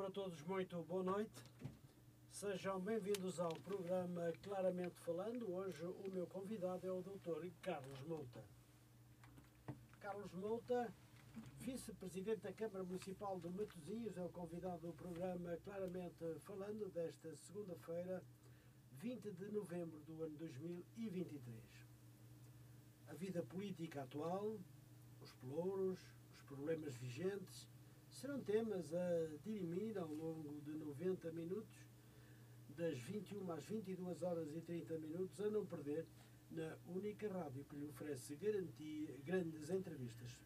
Para todos muito boa noite. Sejam bem-vindos ao programa Claramente Falando. Hoje o meu convidado é o Dr. Carlos Mouta. Carlos Mouta, vice-presidente da Câmara Municipal de Matosinhos, é o convidado do programa Claramente Falando desta segunda-feira, 20 de novembro do ano 2023. A vida política atual, os pelouros, os problemas vigentes, serão temas a dirimir ao longo de 90 minutos, das 21 às 22 horas e 30 minutos, a não perder na única rádio que lhe oferece garantia, grandes entrevistas.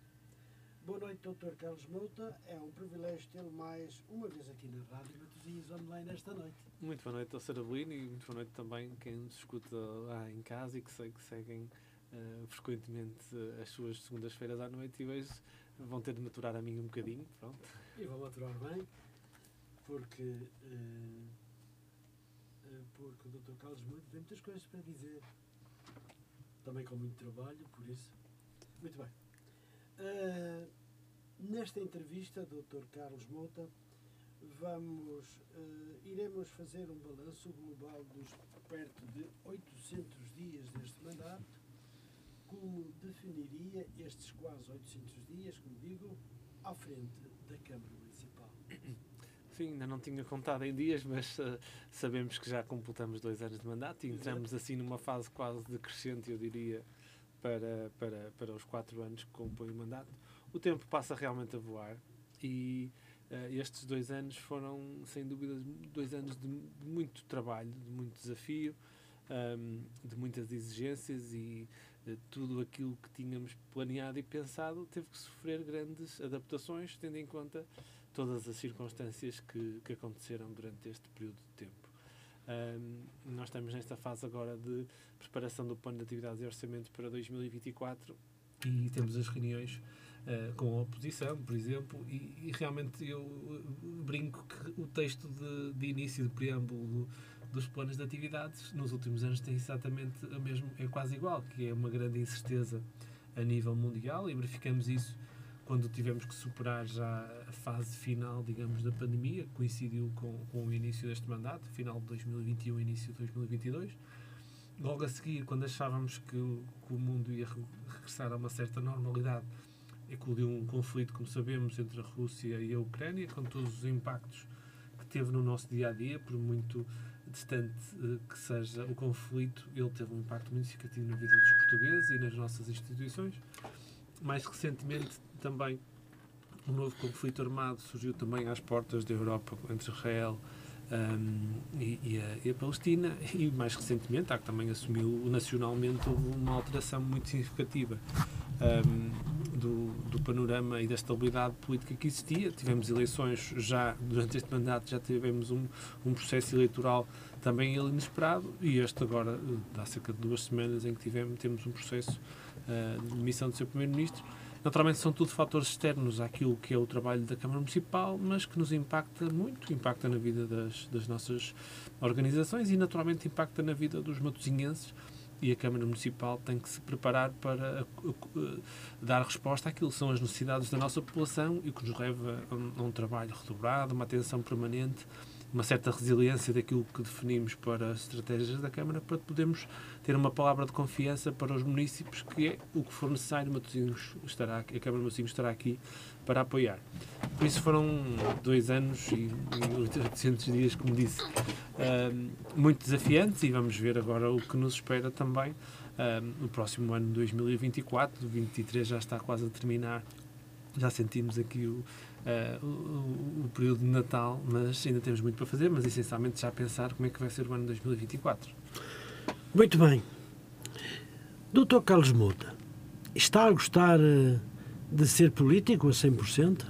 Boa noite, Dr. Carlos Mouta. É um privilégio tê-lo mais uma vez aqui na Rádio Matosinhos Online esta noite. Muito boa noite ao Sarabelino e muito boa noite também quem nos escuta lá em casa e que sei que seguem uh, frequentemente as suas segundas-feiras à noite e hoje vão ter de maturar a mim um bocadinho, pronto. E vão maturar bem, porque, uh, uh, porque o Dr. Carlos Muito tem muitas coisas para dizer. Também com muito trabalho, por isso. Muito bem. Uh, nesta entrevista, Dr. Carlos Mota, vamos, iremos fazer um balanço global dos perto de 800 dias deste mandato como definiria estes quase 800 dias, como digo, à frente da Câmara Municipal? Sim, ainda não tinha contado em dias, mas uh, sabemos que já completamos dois anos de mandato e entramos assim numa fase quase decrescente, eu diria, para, para, para os quatro anos que compõem o mandato. O tempo passa realmente a voar e uh, estes dois anos foram, sem dúvida, dois anos de muito trabalho, de muito desafio, um, de muitas exigências e tudo aquilo que tínhamos planeado e pensado teve que sofrer grandes adaptações, tendo em conta todas as circunstâncias que, que aconteceram durante este período de tempo. Um, nós estamos nesta fase agora de preparação do plano de atividades e orçamento para 2024 e temos as reuniões uh, com a oposição, por exemplo, e, e, realmente eu brinco que o texto de, de início de preâmbulo dos planos de atividades nos últimos anos tem exatamente o mesmo, é quase igual, que é uma grande incerteza a nível mundial e verificamos isso quando tivemos que superar já a fase final, digamos, da pandemia, coincidiu com, com o início deste mandato, final de 2021 início de 2022. Logo a seguir, quando achávamos que que o mundo ia regressar a uma certa normalidade, eclodiu um conflito, como sabemos, entre a Rússia e a Ucrânia, com todos os impactos que teve no nosso dia a dia, por muito distante uh, que seja o conflito, ele teve um impacto muito significativo na vida dos portugueses e nas nossas instituições. Mais recentemente, também, um novo conflito armado surgiu também às portas da Europa entre Israel um, e, e, a, e, a, Palestina e mais recentemente, há que também assumiu nacionalmente uma alteração muito significativa um, do, do, panorama e da estabilidade política que existia. Tivemos eleições já, durante este mandato, já tivemos um, um processo eleitoral também inesperado e este agora, há cerca de duas semanas em que tivemos, temos um processo uh, de demissão do seu Primeiro-Ministro. Naturalmente são tudo fatores externos àquilo que é o trabalho da Câmara Municipal, mas que nos impacta muito, impacta na vida das, das nossas organizações e naturalmente impacta na vida dos matosinhenses e a Câmara Municipal tem que se preparar para uh, uh, dar resposta àquilo que são as necessidades da nossa população e que nos leva um, a um trabalho redobrado, uma atenção permanente uma certa resiliência daquilo que definimos para as estratégias da Câmara para podermos ter uma palavra de confiança para os municípios que é o que for necessário, Matosinhos estará, a Câmara de Matosinhos estará aqui para apoiar. Por isso foram dois anos e, e 800 dias, como disse, muito desafiantes e vamos ver agora o que nos espera também no próximo ano 2024, 2023 já está quase a terminar já sentimos aqui o, uh, o, o, período de Natal, mas ainda temos muito para fazer, mas essencialmente já pensar como é que vai ser o ano 2024. Muito bem. Doutor Carlos Mouta, está a gostar eh, de ser político a 100%?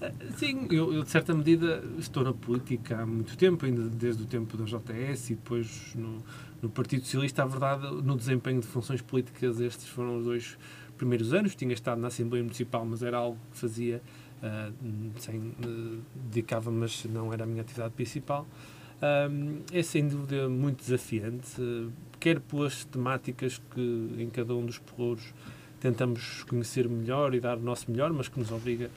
Eh, sim, eu, eu, de certa medida estou na política há muito tempo, ainda desde o tempo da JS e depois no, no Partido Socialista. A verdade, no desempenho de funções políticas, estes foram os dois primeiros anos. Tinha estado na Assembleia Municipal, mas era algo que fazia uh, sem, uh, dedicava, mas não era a minha atividade principal. É sem dúvida muito desafiante, quer pelas temáticas que em cada um dos pelouros tentamos conhecer melhor e dar o nosso melhor, mas que nos obriga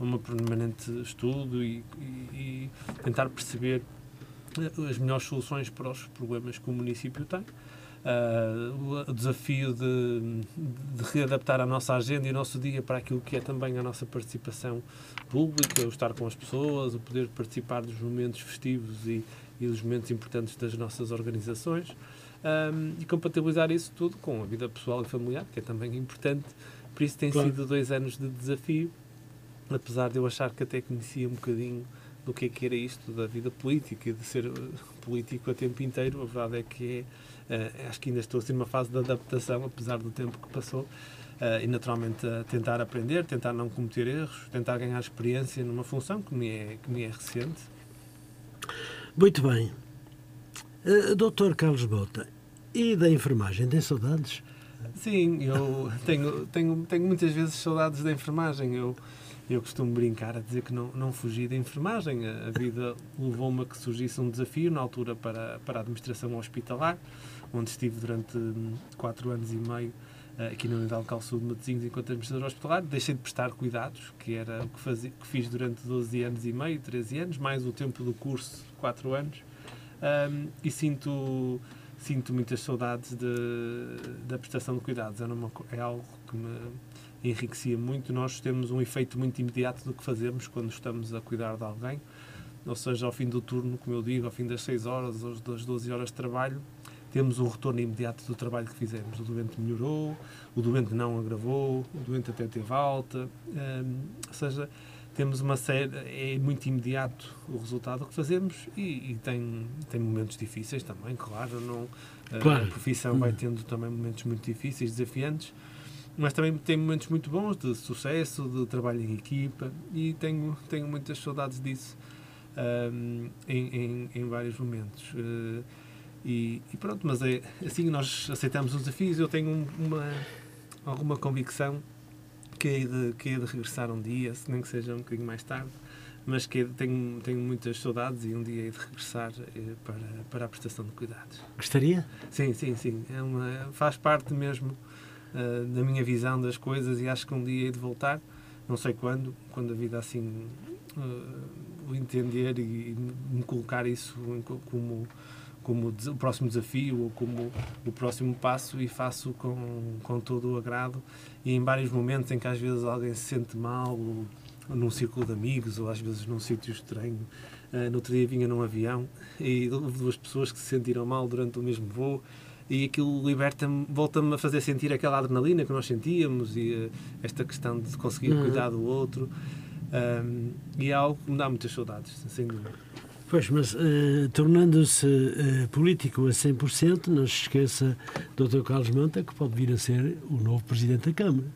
uma permanente estudo e, e, e tentar perceber as melhores soluções para os problemas que o município tem. Uh, o desafio de, de, readaptar a nossa agenda e o nosso dia para aquilo que é também a nossa participação pública, o estar com as pessoas, o poder participar dos momentos festivos e, e dos momentos importantes das nossas organizações um, e compatibilizar isso tudo com a vida pessoal e familiar, que é também importante. Por isso tem claro. sido dois anos de desafio, apesar de eu achar que até conhecia um bocadinho do que é que era isto da vida política e de ser uh, político a tempo inteiro. A verdade é que é, uh, acho que ainda estou assim numa fase de adaptação, apesar do tempo que passou. Uh, e naturalmente a tentar aprender, tentar não cometer erros, tentar ganhar experiência numa função que me é, que me é recente. Muito bem. Uh, Doutor Carlos Bota, e da enfermagem, tem saudades? Sim, eu tenho, tenho, tenho muitas vezes saudades da enfermagem. Eu, eu costumo brincar a dizer que não, não fugi da enfermagem. A, a vida levou-me a que surgisse um desafio na altura para, para a administração hospitalar, onde estive durante hum, quatro anos e meio eh, aqui na Unidade Local Sul de Matosinhos enquanto administrador hospitalar. Deixei de prestar cuidados, que era o que, fazia, que fiz durante 12 anos e meio, 13 anos, mais o tempo do curso, 4 anos. Um, e sinto sinto muitas saudades de, da prestação de cuidados. É, uma, é algo que me enriquecia muito. Nós temos um efeito muito imediato do que fazemos quando estamos a cuidar de alguém. Ou seja, ao fim do turno, como eu digo, ao fim das 6 horas ou das 12 horas de trabalho, temos um retorno imediato do trabalho que fizemos. O doente melhorou, o doente não agravou, o doente até teve alta. Ou seja, temos uma série, é muito imediato o resultado que fazemos e, e tem, tem momentos difíceis também, claro, não, claro. a profissão vai hum. tendo também momentos muito difíceis, desafiantes, mas também tem momentos muito bons de sucesso, de trabalho em equipa e tenho, tenho muitas saudades disso um, em, em, em, vários momentos. Uh, e, e, pronto, mas é assim nós aceitamos os desafios. Eu tenho uma, alguma convicção que hei de, que hei de regressar um dia, se nem que seja um bocadinho mais tarde, mas que tenho, tenho muitas saudades e um dia hei de regressar eh, para, para a prestação de cuidados. Gostaria? Sim, sim, sim. É uma, faz parte mesmo uh, da minha visão das coisas e acho que um dia hei de voltar, não sei quando, quando a vida assim uh, o entender e, e me colocar isso como como o próximo desafio ou como o próximo passo e faço com, com todo o agrado e em vários momentos em que às vezes alguém se sente mal ou, ou num círculo de amigos ou às vezes num sítio estranho uh, no outro dia vinha num avião e houve duas pessoas que se sentiram mal durante o mesmo voo e aquilo liberta-me, volta-me a fazer sentir aquela adrenalina que nós sentíamos e uh, esta questão de conseguir uhum. cuidar do outro um, e é algo que me dá muitas saudades, sem dúvida. Pois, mas uh, tornando-se uh, político a 100%, não se esqueça, Dr. Carlos Manta, que pode vir a ser o novo Presidente da Câmara.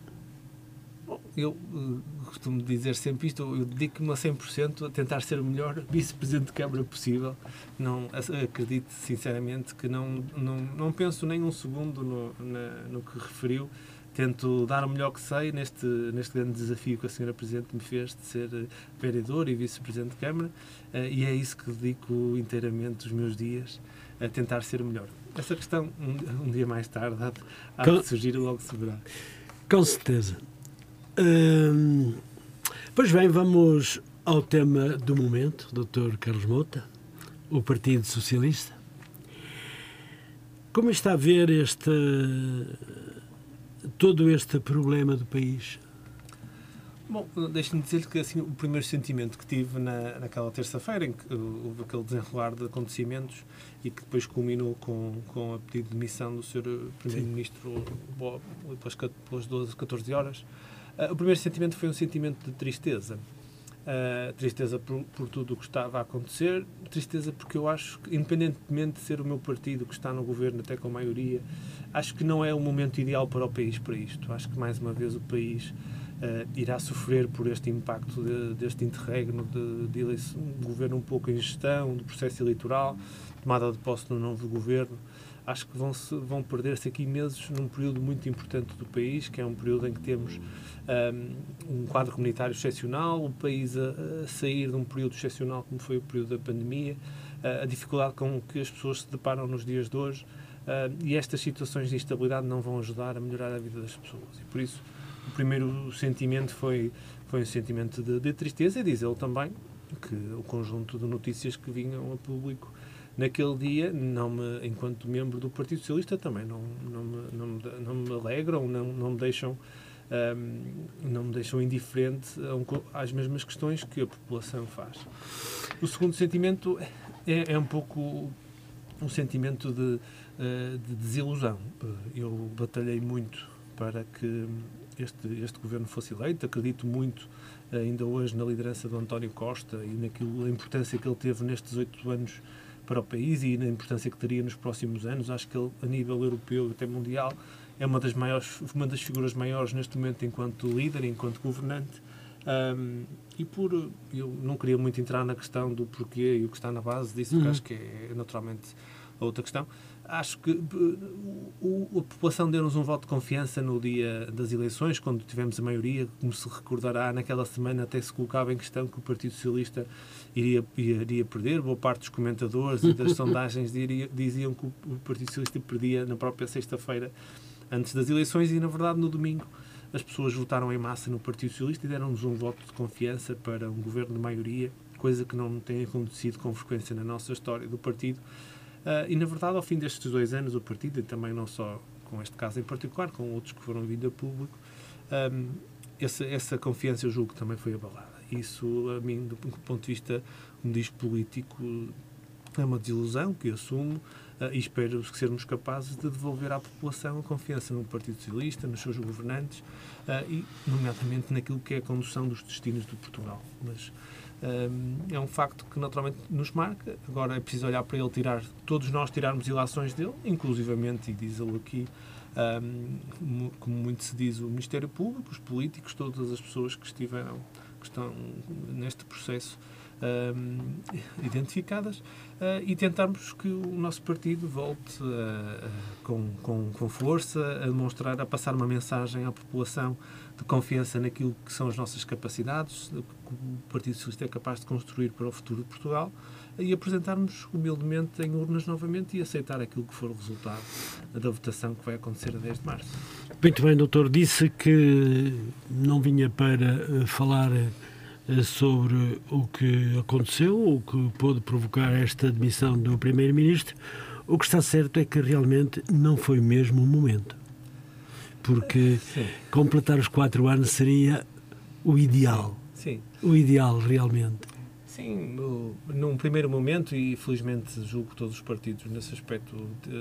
Bom, eu uh, costumo dizer sempre isto, eu dedico-me a 100% a tentar ser o melhor Vice-Presidente de Câmara possível. Não, acredito sinceramente que não, não, não penso nem um segundo no, na, no que referiu tento dar o melhor que sei neste, neste grande desafio que a senhora Presidente me fez de ser eh, vereador e vice-presidente de Câmara uh, e é isso que dedico inteiramente os meus dias a tentar ser o melhor. Essa questão, um, um dia mais tarde, há, há Com, de surgir logo se verá. Com certeza. Hum, pois bem, vamos ao tema do momento, Dr. Carlos Mota, o Partido Socialista. Como está a ver este todo este problema do país? Bom, deixe-me dizer que assim, o primeiro sentimento que tive na, naquela terça-feira, em que houve aquele desenrolar de acontecimentos e que depois culminou com, com a pedido de demissão do Sr. Primeiro-Ministro pelas, pelas 12, 14 horas, uh, o primeiro sentimento foi um sentimento de tristeza. Uh, tristeza por, por, tudo o que estava a acontecer, tristeza porque eu acho que, independentemente de ser o meu partido que está no governo, até com maioria, acho que não é o momento ideal para o país para isto. Acho que mais uma vez o país uh, irá sofrer por este impacto de, deste interregno de, de, eleição, governo um pouco em gestão, do processo eleitoral, tomada de posse do novo governo. Acho que vão, vão perder-se aqui meses num período muito importante do país, que é um período em que temos um, um quadro comunitário excepcional, o país a, a, sair de um período excepcional como foi o período da pandemia, a dificuldade com que as pessoas se deparam nos dias de hoje, Uh, e estas situações de instabilidade não vão ajudar a melhorar a vida das pessoas. E por isso, o primeiro sentimento foi, foi um sentimento de, de tristeza e diz ele também que o conjunto de notícias que vinham a público naquele dia, não me, enquanto membro do Partido Socialista, também não, não, me, não, me, não me alegram, não, não me deixam um, não me deixam indiferente às mesmas questões que a população faz. O segundo sentimento é, é um pouco um sentimento de, uh, de desilusão. Eu batalhei muito para que este, este governo fosse eleito, acredito muito ainda hoje na liderança do António Costa e naquilo, a importância que ele teve nestes oito anos para o país e na importância que teria nos próximos anos. Acho que ele, a nível europeu e até mundial, é uma das maiores, uma das figuras maiores neste momento enquanto líder, enquanto governante. Um, e por eu não queria muito entrar na questão do porquê e o que está na base disso, porque uhum. acho que é naturalmente outra questão. Acho que o, a população deu-nos um voto de confiança no dia das eleições, quando tivemos a maioria, como se recordará, naquela semana até se colocava em questão que o Partido Socialista iria, iria perder. Boa parte dos comentadores e das sondagens diria, diziam que o Partido Socialista perdia na própria sexta-feira antes das eleições e, na verdade, no domingo as pessoas votaram em massa no Partido Socialista e deram-nos um voto de confiança para um governo de maioria, coisa que não tem acontecido com frequência na nossa história do partido. Uh, e, na verdade, ao fim destes dois anos, o partido, e também não só com este caso em particular, com outros que foram vindo a público, um, essa, essa confiança, eu julgo que também foi abalada. Isso, a mim, do ponto de vista, como diz político, é uma desilusão que eu assumo uh, e espero sermos capazes de devolver à população a confiança no Partido Socialista, nos seus governantes uh, e, nomeadamente, naquilo que é a condução dos destinos de Portugal. Mas um, é um facto que naturalmente nos marca. Agora é preciso olhar para ele tirar, todos nós tirarmos ilações dele, inclusivamente, e diz ele aqui, como muito se diz, o Ministério Público, os políticos, todas as pessoas que estiveram, que estão neste processo identificadas uh, e tentarmos que o nosso partido volte uh, com, com, com força a demonstrar, a passar uma mensagem à população de confiança naquilo que são as nossas capacidades, que o Partido Socialista é capaz de construir para o futuro de Portugal e apresentarmos humildemente em urnas novamente e aceitar aquilo que for o resultado da votação que vai acontecer a 10 de março. Muito bem, doutor. Disse que não vinha para uh, falar uh, sobre o que aconteceu, o que pôde provocar esta admissão do Primeiro-Ministro. O que está certo é que realmente não foi mesmo o momento porque Sim. completar os quatro anos seria o ideal. Sim. O ideal, realmente. Sim, no, num primeiro momento, e felizmente julgo que todos os partidos nesse aspecto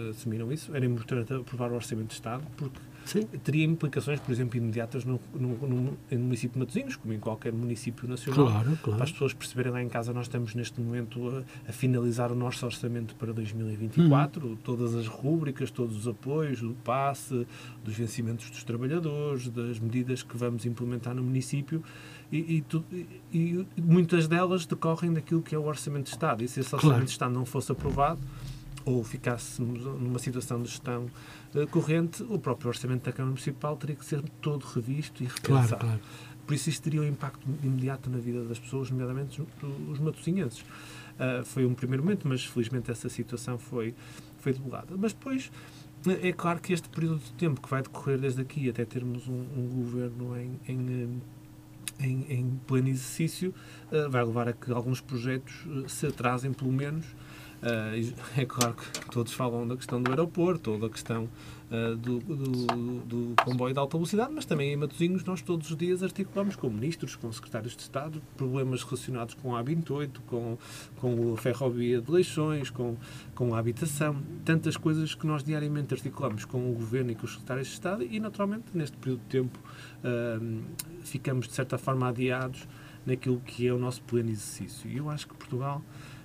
assumiram isso, era importante aprovar o Orçamento de Estado, porque Sim. teria implicações, por exemplo, imediatas no, no, no, no município de Matosinhos, como em qualquer município nacional. Claro, claro. Para as pessoas perceberem lá em casa, nós estamos neste momento a, a finalizar o nosso orçamento para 2024, uhum. todas as rúbricas, todos os apoios, o passe, dos vencimentos dos trabalhadores, das medidas que vamos implementar no município. E, e, tu, e, e muitas delas decorrem daquilo que é o Orçamento de Estado. E se esse Orçamento claro. de Estado não fosse aprovado, ou ficássemos numa situação de gestão corrente, o próprio orçamento da Câmara Municipal teria que ser todo revisto e repensado. Claro, claro. Por isso, isso teria um impacto imediato na vida das pessoas, nomeadamente os matosinhenses. Uh, foi um primeiro momento, mas felizmente essa situação foi, foi debelada. Mas depois, é claro que este período de tempo que vai decorrer desde aqui até termos um, um governo em, em, em, em pleno exercício, uh, vai levar a que alguns projetos uh, se atrasem, pelo menos, Uh, é claro que todos falam da questão do aeroporto ou da questão uh, do, do, do, comboio de alta velocidade, mas também em Matosinhos nós todos os dias articulamos com ministros, com secretários de Estado, problemas relacionados com a A28, com, com a ferrovia de Leixões, com, com a habitação, tantas coisas que nós diariamente articulamos com o Governo e com os secretários de Estado e, naturalmente, neste período de tempo uh, ficamos, de certa forma, adiados naquilo que é o nosso pleno exercício. E eu acho que Portugal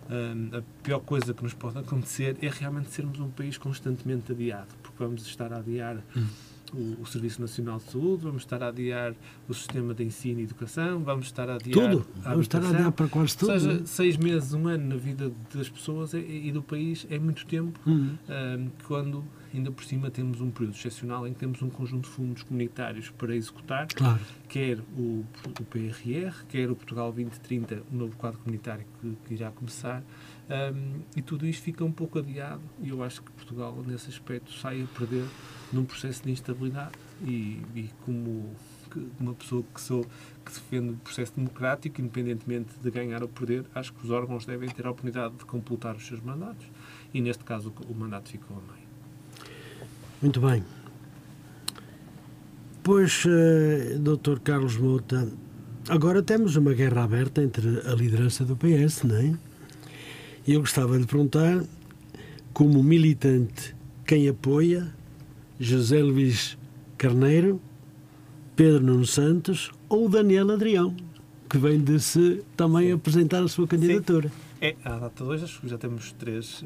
a pior coisa que nos pode acontecer é realmente sermos um país constantemente adiado, porque vamos estar a adiar hum. o, o, Serviço Nacional de Saúde, vamos estar a adiar o sistema de ensino e educação, vamos estar a adiar. Tudo! A vamos estar a adiar para quase tudo. Ou seja, seis meses, um ano na vida das pessoas é, e do país é muito tempo hum. um, quando ainda por cima temos um período excepcional em que temos um conjunto de fundos comunitários para executar, claro. quer o, o, PRR, quer o Portugal 2030, o novo quadro comunitário que, que irá começar, um, e tudo isto fica um pouco adiado, e eu acho que Portugal, nesse aspecto, sai a perder num processo de instabilidade, e, e como uma pessoa que sou que defende o processo democrático, independentemente de ganhar ou perder, acho que os órgãos devem ter a oportunidade de completar os seus mandatos e neste caso o mandato ficou a meio. Muito bem. Pois, uh, Dr. Carlos Mouta, agora temos uma guerra aberta entre a liderança do PS, não é? E eu gostava de perguntar, como militante, quem apoia José Luís Carneiro, Pedro Nuno Santos ou Daniel Adrião, que vem de se também Sim. apresentar a sua candidatura. Sim. É, à data de hoje acho que já temos três,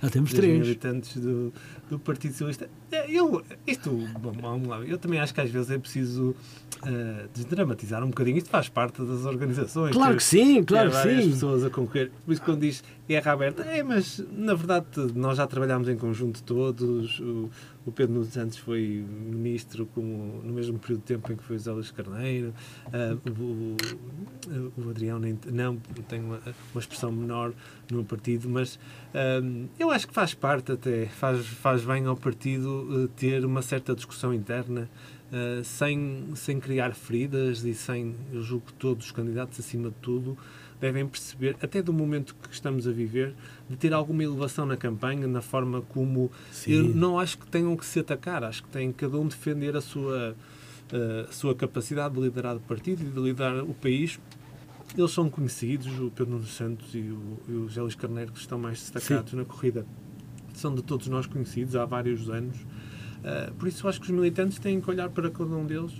já temos três, três. militantes do, do Partido Socialista. É, eu, isto, bom, vamos lá, eu também acho que às vezes é preciso uh, desdramatizar um bocadinho. Isto faz parte das organizações. Claro que sim, claro que sim. pessoas a concorrer. Por isso, quando diz guerra aberta, é, mas na verdade nós já trabalhámos em conjunto todos. O, o Pedro Nunes Santos foi ministro como, no mesmo período de tempo em que foi José Luís Carneiro. Uh, o, o, Adrião nem, não tem uma, uma, expressão menor no partido, mas uh, eu acho que faz parte até, faz, faz bem ao partido uh, ter uma certa discussão interna. sem, sem criar feridas e sem, eu julgo que todos os candidatos, acima de tudo, devem perceber, até do momento que estamos a viver, de ter alguma elevação na campanha, na forma como. Sim. Eu não acho que tenham que se atacar, acho que têm cada um defender a sua, eh, a sua capacidade de liderar o partido e de liderar o país. Eles são conhecidos, o Pedro Nuno Santos e o, e o José Luís Carneiro, que estão mais destacados Sim. na corrida, são de todos nós conhecidos há vários anos. Uh, por isso, acho que os militantes têm que olhar para cada um deles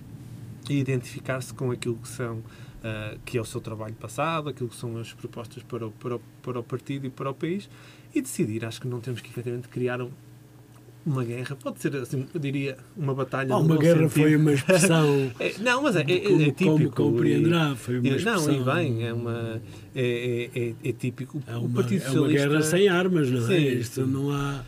e identificar-se com aquilo que são uh, que é o seu trabalho passado, aquilo que são as propostas para o, para, o, para o partido e para o país, e decidir. Acho que não temos que efetivamente criar um, uma guerra, pode ser assim, eu diria, uma batalha. Oh, uma guerra sentido. foi uma expressão. é, não, mas é, é, como, é típico. Como compreenderá, foi uma expressão. Não, e bem, é, uma, é, é, é, típico. É uma, o Partido é uma guerra sem armas, não é? Isto não há.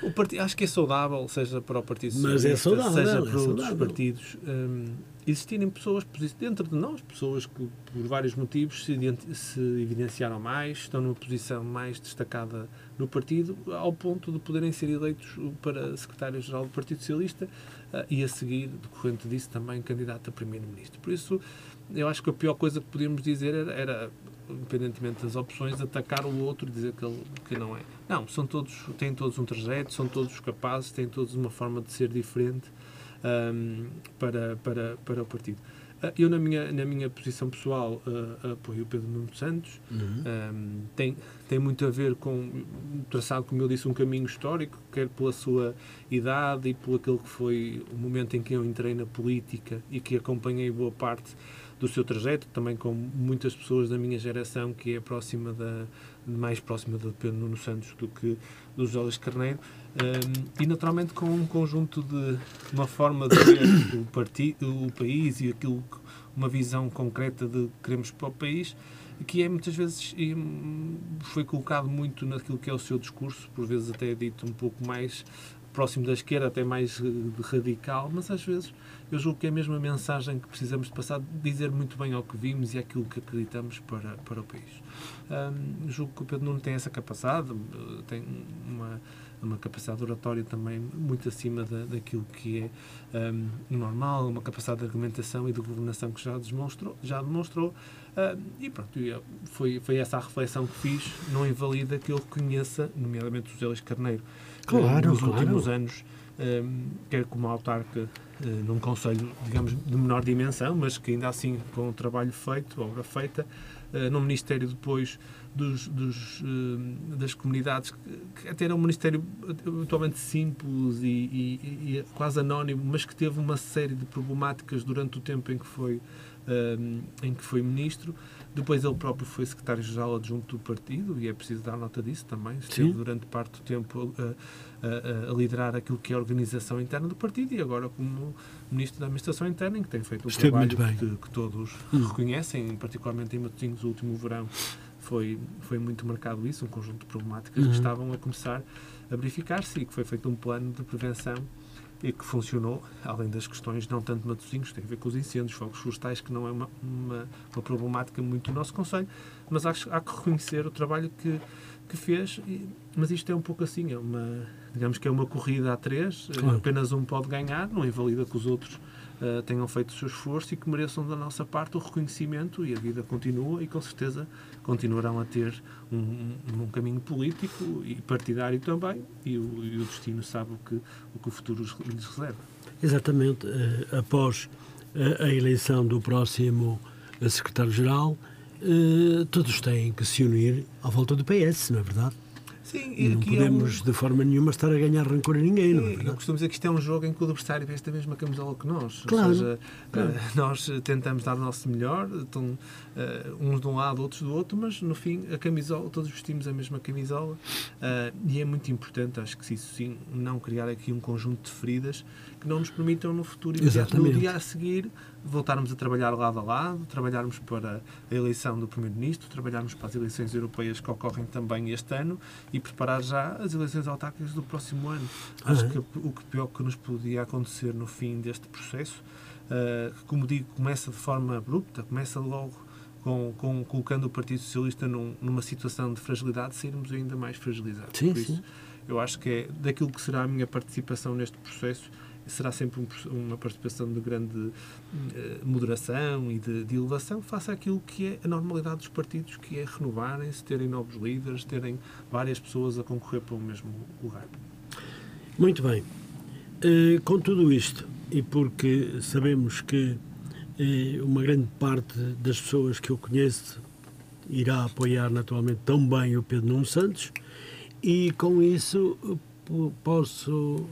O partido, acho que é saudável, seja para o Partido Socialista, mas é saudável, seja é para outros partidos. Um, existirem pessoas dentro de nós, pessoas que por vários motivos se, se evidenciaram mais, estão numa posição mais destacada no partido, ao ponto de poderem ser eleitos para secretário-geral do Partido Socialista uh, e a seguir, decorrente disso, também candidato a primeiro-ministro. Por isso, eu acho que a pior coisa que podíamos dizer era, era independentemente das opções, atacar o outro e dizer que ele que não é. Não, são todos, têm todos um trajeto, são todos capazes, têm todos uma forma de ser diferente um, para, para, para o partido. Uh, eu, na minha, na minha posição pessoal, uh, apoio o Pedro Nuno Santos. Uhum. Um, tem, tem muito a ver com traçado, como eu disse, um caminho histórico, quer pela sua idade e pelo aquele que foi o momento em que eu entrei na política e que acompanhei boa parte do seu trajeto, também com muitas pessoas da minha geração que é próxima da mais próxima do Pedro Nuno Santos do que do José Carneiro um, e naturalmente com um conjunto de uma forma de ver o, partido, o país e aquilo uma visão concreta de que queremos para o país que é muitas vezes foi colocado muito naquilo que é o seu discurso, por vezes até dito um pouco mais próximo da esquerda, até mais radical, mas às vezes eu julgo que é a mesma mensagem que precisamos de passar, dizer muito bem ao que vimos e aquilo que acreditamos para, para o país. Um, julgo que o Pedro Nuno tem essa capacidade, tem uma uma capacidade oratória também muito acima da, daquilo que é um, normal, uma capacidade de argumentação e de governação que já demonstrou, já demonstrou uh, e pronto, foi, foi essa a reflexão que fiz, não invalida que eu reconheça, nomeadamente o José Luís Carneiro, claro, nos claro. últimos anos, um, quer como autarca uh, num conselho, digamos, de menor dimensão, mas que ainda assim, com o trabalho feito, obra feita, uh, no Ministério depois dos, dos, uh, das comunidades, que até era um ministério habitualmente simples e, e, e, quase anónimo, mas que teve uma série de problemáticas durante o tempo em que foi, uh, em que foi ministro. Depois ele próprio foi secretário-geral adjunto do partido, e é preciso dar nota disso também. Esteve Sim. durante parte do tempo a, a, a, liderar aquilo que é a organização interna do partido e agora como ministro da Administração Interna, em que tem feito um Esteve trabalho que, que, todos hum. reconhecem, particularmente em Matosinhos, o último verão foi, foi muito marcado isso, um conjunto de problemáticas uhum. que estavam a começar a verificar-se e que foi feito um plano de prevenção e que funcionou, além das questões não tanto de Matosinhos, tem a ver com os incêndios, fogos florestais, que não é uma, uma, uma problemática muito do nosso Conselho, mas há, há, que reconhecer o trabalho que, que fez, e, mas isto é um pouco assim, é uma, digamos que é uma corrida a três, claro. apenas um pode ganhar, não invalida que os outros uh, tenham feito o seu esforço e que mereçam da nossa parte o reconhecimento e a vida continua e com certeza continuarão a ter um, um, um caminho político e partidário também e o, e o, destino sabe o que, o que o futuro lhes reserva. Exatamente. Uh, após uh, a eleição do próximo secretário-geral, todos têm que se unir à volta do PS, não é verdade? Sim, e não podemos, é um... de forma nenhuma, estar a ganhar rancor a ninguém, não é Eu costumo dizer que isto é um jogo em que o adversário veste a mesma camisola que nós. Claro. Ou seja, claro. Uh, nós tentamos dar o nosso melhor, então, uh, uns de um lado, outros do outro, mas no fim, a camisola, todos vestimos a mesma camisola uh, e é muito importante, acho que isso sim, não criar aqui um conjunto de feridas que não nos permitam no futuro, Exatamente. no dia a seguir, voltarmos a trabalhar lado a lado, trabalharmos para a eleição do Primeiro-Ministro, trabalharmos para as eleições europeias que ocorrem também este ano e preparar já as eleições autárquicas do próximo ano. Ah, Acho é? que o que pior que nos podia acontecer no fim deste processo, uh, que, como digo, começa de forma abrupta, começa logo com, com colocando o Partido Socialista num, numa situação de fragilidade, sairmos ainda mais fragilizados. Sim, Por isso, sim. eu acho que é daquilo que será a minha participação neste processo será sempre um, uma participação de grande uh, moderação e de, de, elevação face àquilo que é a normalidade dos partidos, que é renovarem-se, terem novos líderes, terem várias pessoas a concorrer para o mesmo lugar. Muito bem. Uh, com tudo isto, e porque sabemos que uh, uma grande parte das pessoas que eu conheço irá apoiar naturalmente tão bem o Pedro Nuno Santos, e com isso posso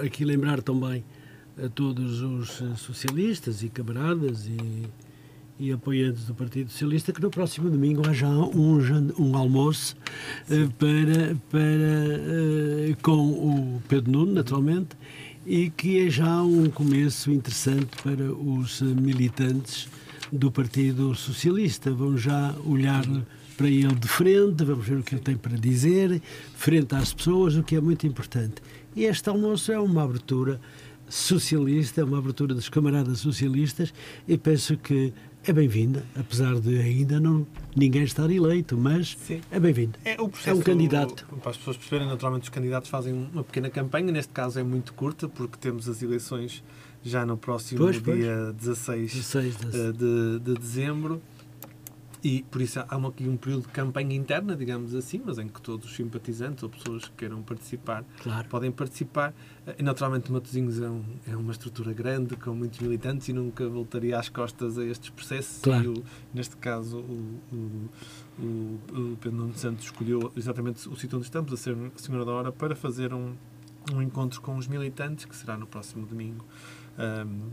aqui lembrar também a todos os socialistas e camaradas e, e apoiantes do Partido Socialista que no próximo domingo há já um, um almoço uh, para, para, com o Pedro Nuno, naturalmente, e que é já um começo interessante para os militantes do Partido Socialista. Vão já olhar para ele de frente, vamos ver o que ele tem para dizer, frente às pessoas, o que é muito importante. E este almoço é uma abertura socialista, é uma abertura dos camaradas socialistas e penso que é bem-vinda, apesar de ainda não ninguém estar eleito, mas Sim. é bem-vinda. É, o é um candidato. Para as pessoas perceberem, naturalmente os candidatos fazem uma pequena campanha, neste caso é muito curta, porque temos as eleições já no próximo pois, pois. dia 16, 16 de, de, de dezembro. E por isso há aqui um período de campanha interna, digamos assim, mas em que todos os simpatizantes ou pessoas que queiram participar claro. podem participar. E, naturalmente, Matosinhos é, um, é, uma estrutura grande, com muitos militantes, e nunca voltaria às costas a estes processos. Claro. E, o, neste caso, o, o, o, Pedro Nuno Santos escolheu exatamente o sítio onde estamos, a ser Senhora da Hora, para fazer um, um encontro com os militantes, que será no próximo domingo, um,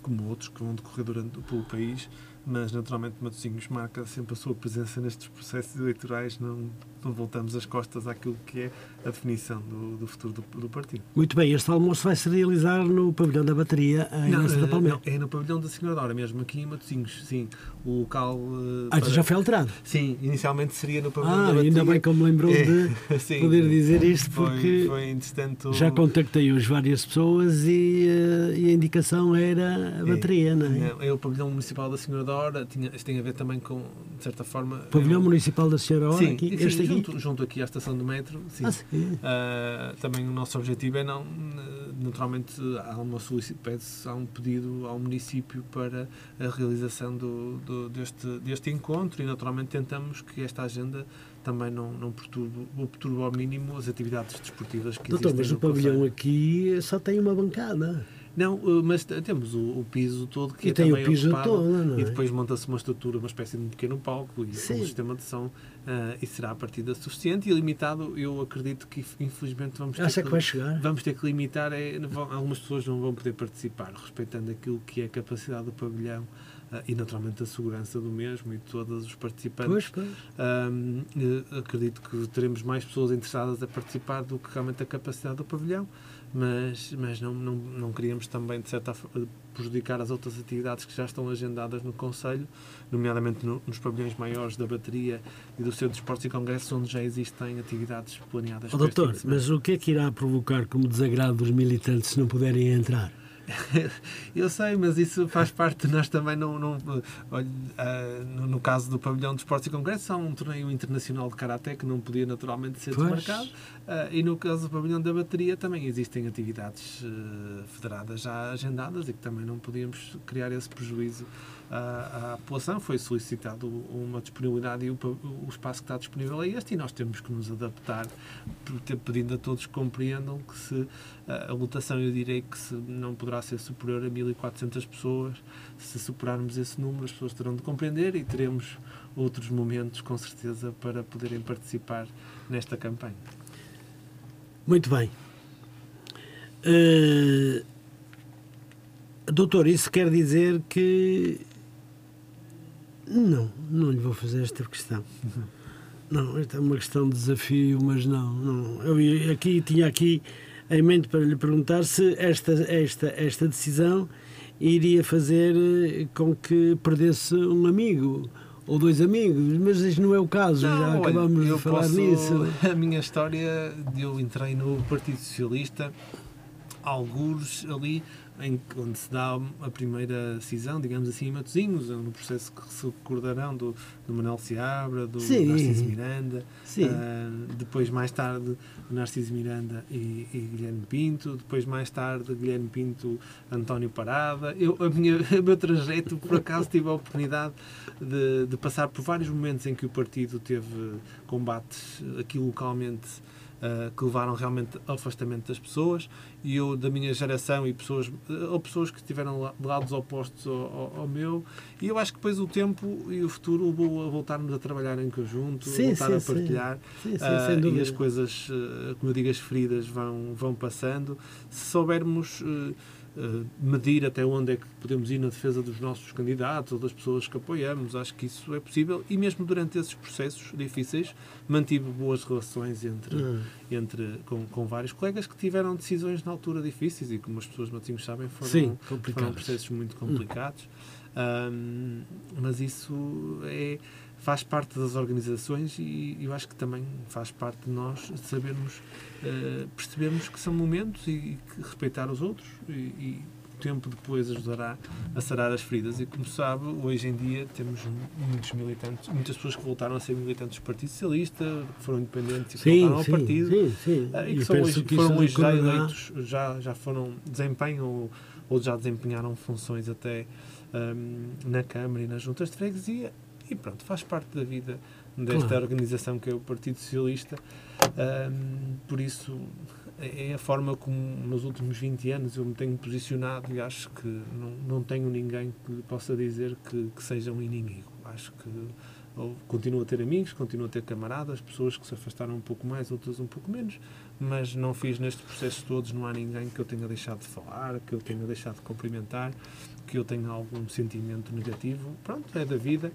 como outros que vão decorrer durante, pelo país mas naturalmente Matosinhos marca sempre a sua presença nestes processos eleitorais, não, não voltamos as costas àquilo que é a definição do, do futuro do, do, partido. Muito bem, este almoço vai se realizar no pavilhão da bateria em não, da Palmeira. Não, é no pavilhão da Senhora Dora, mesmo aqui em Matosinhos, sim. O local. Uh, ah, para... já foi alterado? Sim, inicialmente seria no pavilhão ah, da bateria. ainda bem que me lembrou é, de sim, poder dizer isto, foi, porque foi, entretanto... já contactei hoje várias pessoas e, uh, e, a indicação era a bateria, é, não é? Não, é o pavilhão municipal da Senhora Dora, tinha, tem a ver também com, de certa forma... Pavilhão é, Municipal da Senhora Dora, sim, aqui, sim, este aqui? Junto aqui à estação do metro, sim. Ah, sim. Uh, também o nosso objetivo é não, naturalmente, há uma pede-se há um pedido ao município para a realização do, do, deste, deste encontro e naturalmente tentamos que esta agenda também não, não perturbe, ou perturbe ao mínimo as atividades desportivas que Doutor, existem mas o pavilhão aqui só tem uma bancada. Não, mas temos o, o, piso todo que e é tem também o piso ocupado, todo, não é? e depois monta-se uma estrutura, uma espécie de um pequeno palco e Sim. um sistema de som uh, e será a partida suficiente e limitado. Eu acredito que infelizmente vamos ter Acha que, que vai chegar? vamos ter que limitar. É, vão, algumas pessoas não vão poder participar, respeitando aquilo que é a capacidade do pavilhão uh, e naturalmente a segurança do mesmo e de todos os participantes. Pois, pois. Uh, acredito que teremos mais pessoas interessadas a participar do que realmente a capacidade do pavilhão mas, mas não, não, não queríamos também, de certa forma, prejudicar as outras atividades que já estão agendadas no Conselho, nomeadamente no, nos pavilhões maiores da bateria e do Centro de Esportes e Congressos, onde já existem atividades planeadas. Oh, doutor, mas o que é que irá provocar como desagrado dos militantes se não puderem entrar? Eu sei, mas isso faz parte, nós também não. não olha, uh, no, caso do Pavilhão de Esportes e Congressos, há um torneio internacional de Karaté que não podia naturalmente ser pois. desmarcado. Uh, e no caso do Pavilhão da Bateria também existem atividades uh, federadas já agendadas e que também não podíamos criar esse prejuízo à, à população. Foi solicitado uma disponibilidade e o, o, espaço que está disponível é este e nós temos que nos adaptar, pedindo a todos que compreendam que se a lotação eu direi que se não poderá ser superior a 1400 pessoas. Se superarmos esse número, as pessoas terão de compreender e teremos outros momentos, com certeza, para poderem participar nesta campanha. Muito bem. Uh, doutor, isso quer dizer que. Não, não lhe vou fazer esta questão. Não, esta é uma questão de desafio, mas não, não. Eu aqui tinha aqui em mente para lhe perguntar se esta, esta, esta decisão iria fazer eh, com que perdesse um amigo ou dois amigos, mas isto não é o caso, não, já acabamos de falar posso, nisso. A minha história, eu entrei no Partido Socialista, alguns ali em onde se dá a primeira cisão, digamos assim, em Matosinhos, no processo que se recordarão do, do Manuel Seabra, do Sim. Narciso Miranda, uh, depois mais tarde Narciso Miranda e, e, Guilherme Pinto, depois mais tarde Guilherme Pinto, António Parada. Eu, a minha, o meu trajeto, por acaso, tive a oportunidade de, de passar por vários momentos em que o partido teve combates aqui localmente uh, que levaram realmente ao afastamento das pessoas. E eu da minha geração e pessoas ou pessoas que estiveram de lados opostos ao, ao, ao, meu. E eu acho que depois o tempo e o futuro levou a voltarmos a trabalhar em conjunto sim, a voltar sim, a partilhar sim. Uh, e as coisas como eu digo as feridas vão vão passando. Se soubermos uh, eh, medir até onde é que podemos ir na defesa dos nossos candidatos ou das pessoas que apoiamos. Acho que isso é possível e mesmo durante esses processos difíceis mantive boas relações entre, uhum. entre com, com, vários colegas que tiveram decisões na altura difíceis e como as pessoas matinhos sabem foram, Sim, foram processos muito complicados. Uhum. Um, mas isso é faz parte das organizações e eu acho que também faz parte de nós sabermos, uh, percebermos que são momentos e, e respeitar os outros e, e, o tempo depois ajudará a sarar as feridas. E como sabe, hoje em dia temos muitos militantes, muitas pessoas que voltaram a ser militantes do Partido Socialista, que foram independentes e sim, voltaram sim, ao partido sim, sim. Uh, e que são hoje, que foram hoje já eleitos, já, já foram, desempenham ou, ou já desempenharam funções até um, ehm, na Câmara e nas juntas de freguesia e pronto, faz parte da vida desta claro. organização que é o Partido Socialista. Um, por isso, é, é a forma como nos últimos 20 anos eu me tenho posicionado e acho que não, não tenho ninguém que possa dizer que, que seja um inimigo. Acho que continuo a ter amigos, continuo a ter camaradas, pessoas que se afastaram um pouco mais, outras um pouco menos, mas não fiz neste processo todos, não há ninguém que eu tenha deixado de falar, que eu tenha deixado de cumprimentar, que eu tenha algum sentimento negativo. Pronto, é da vida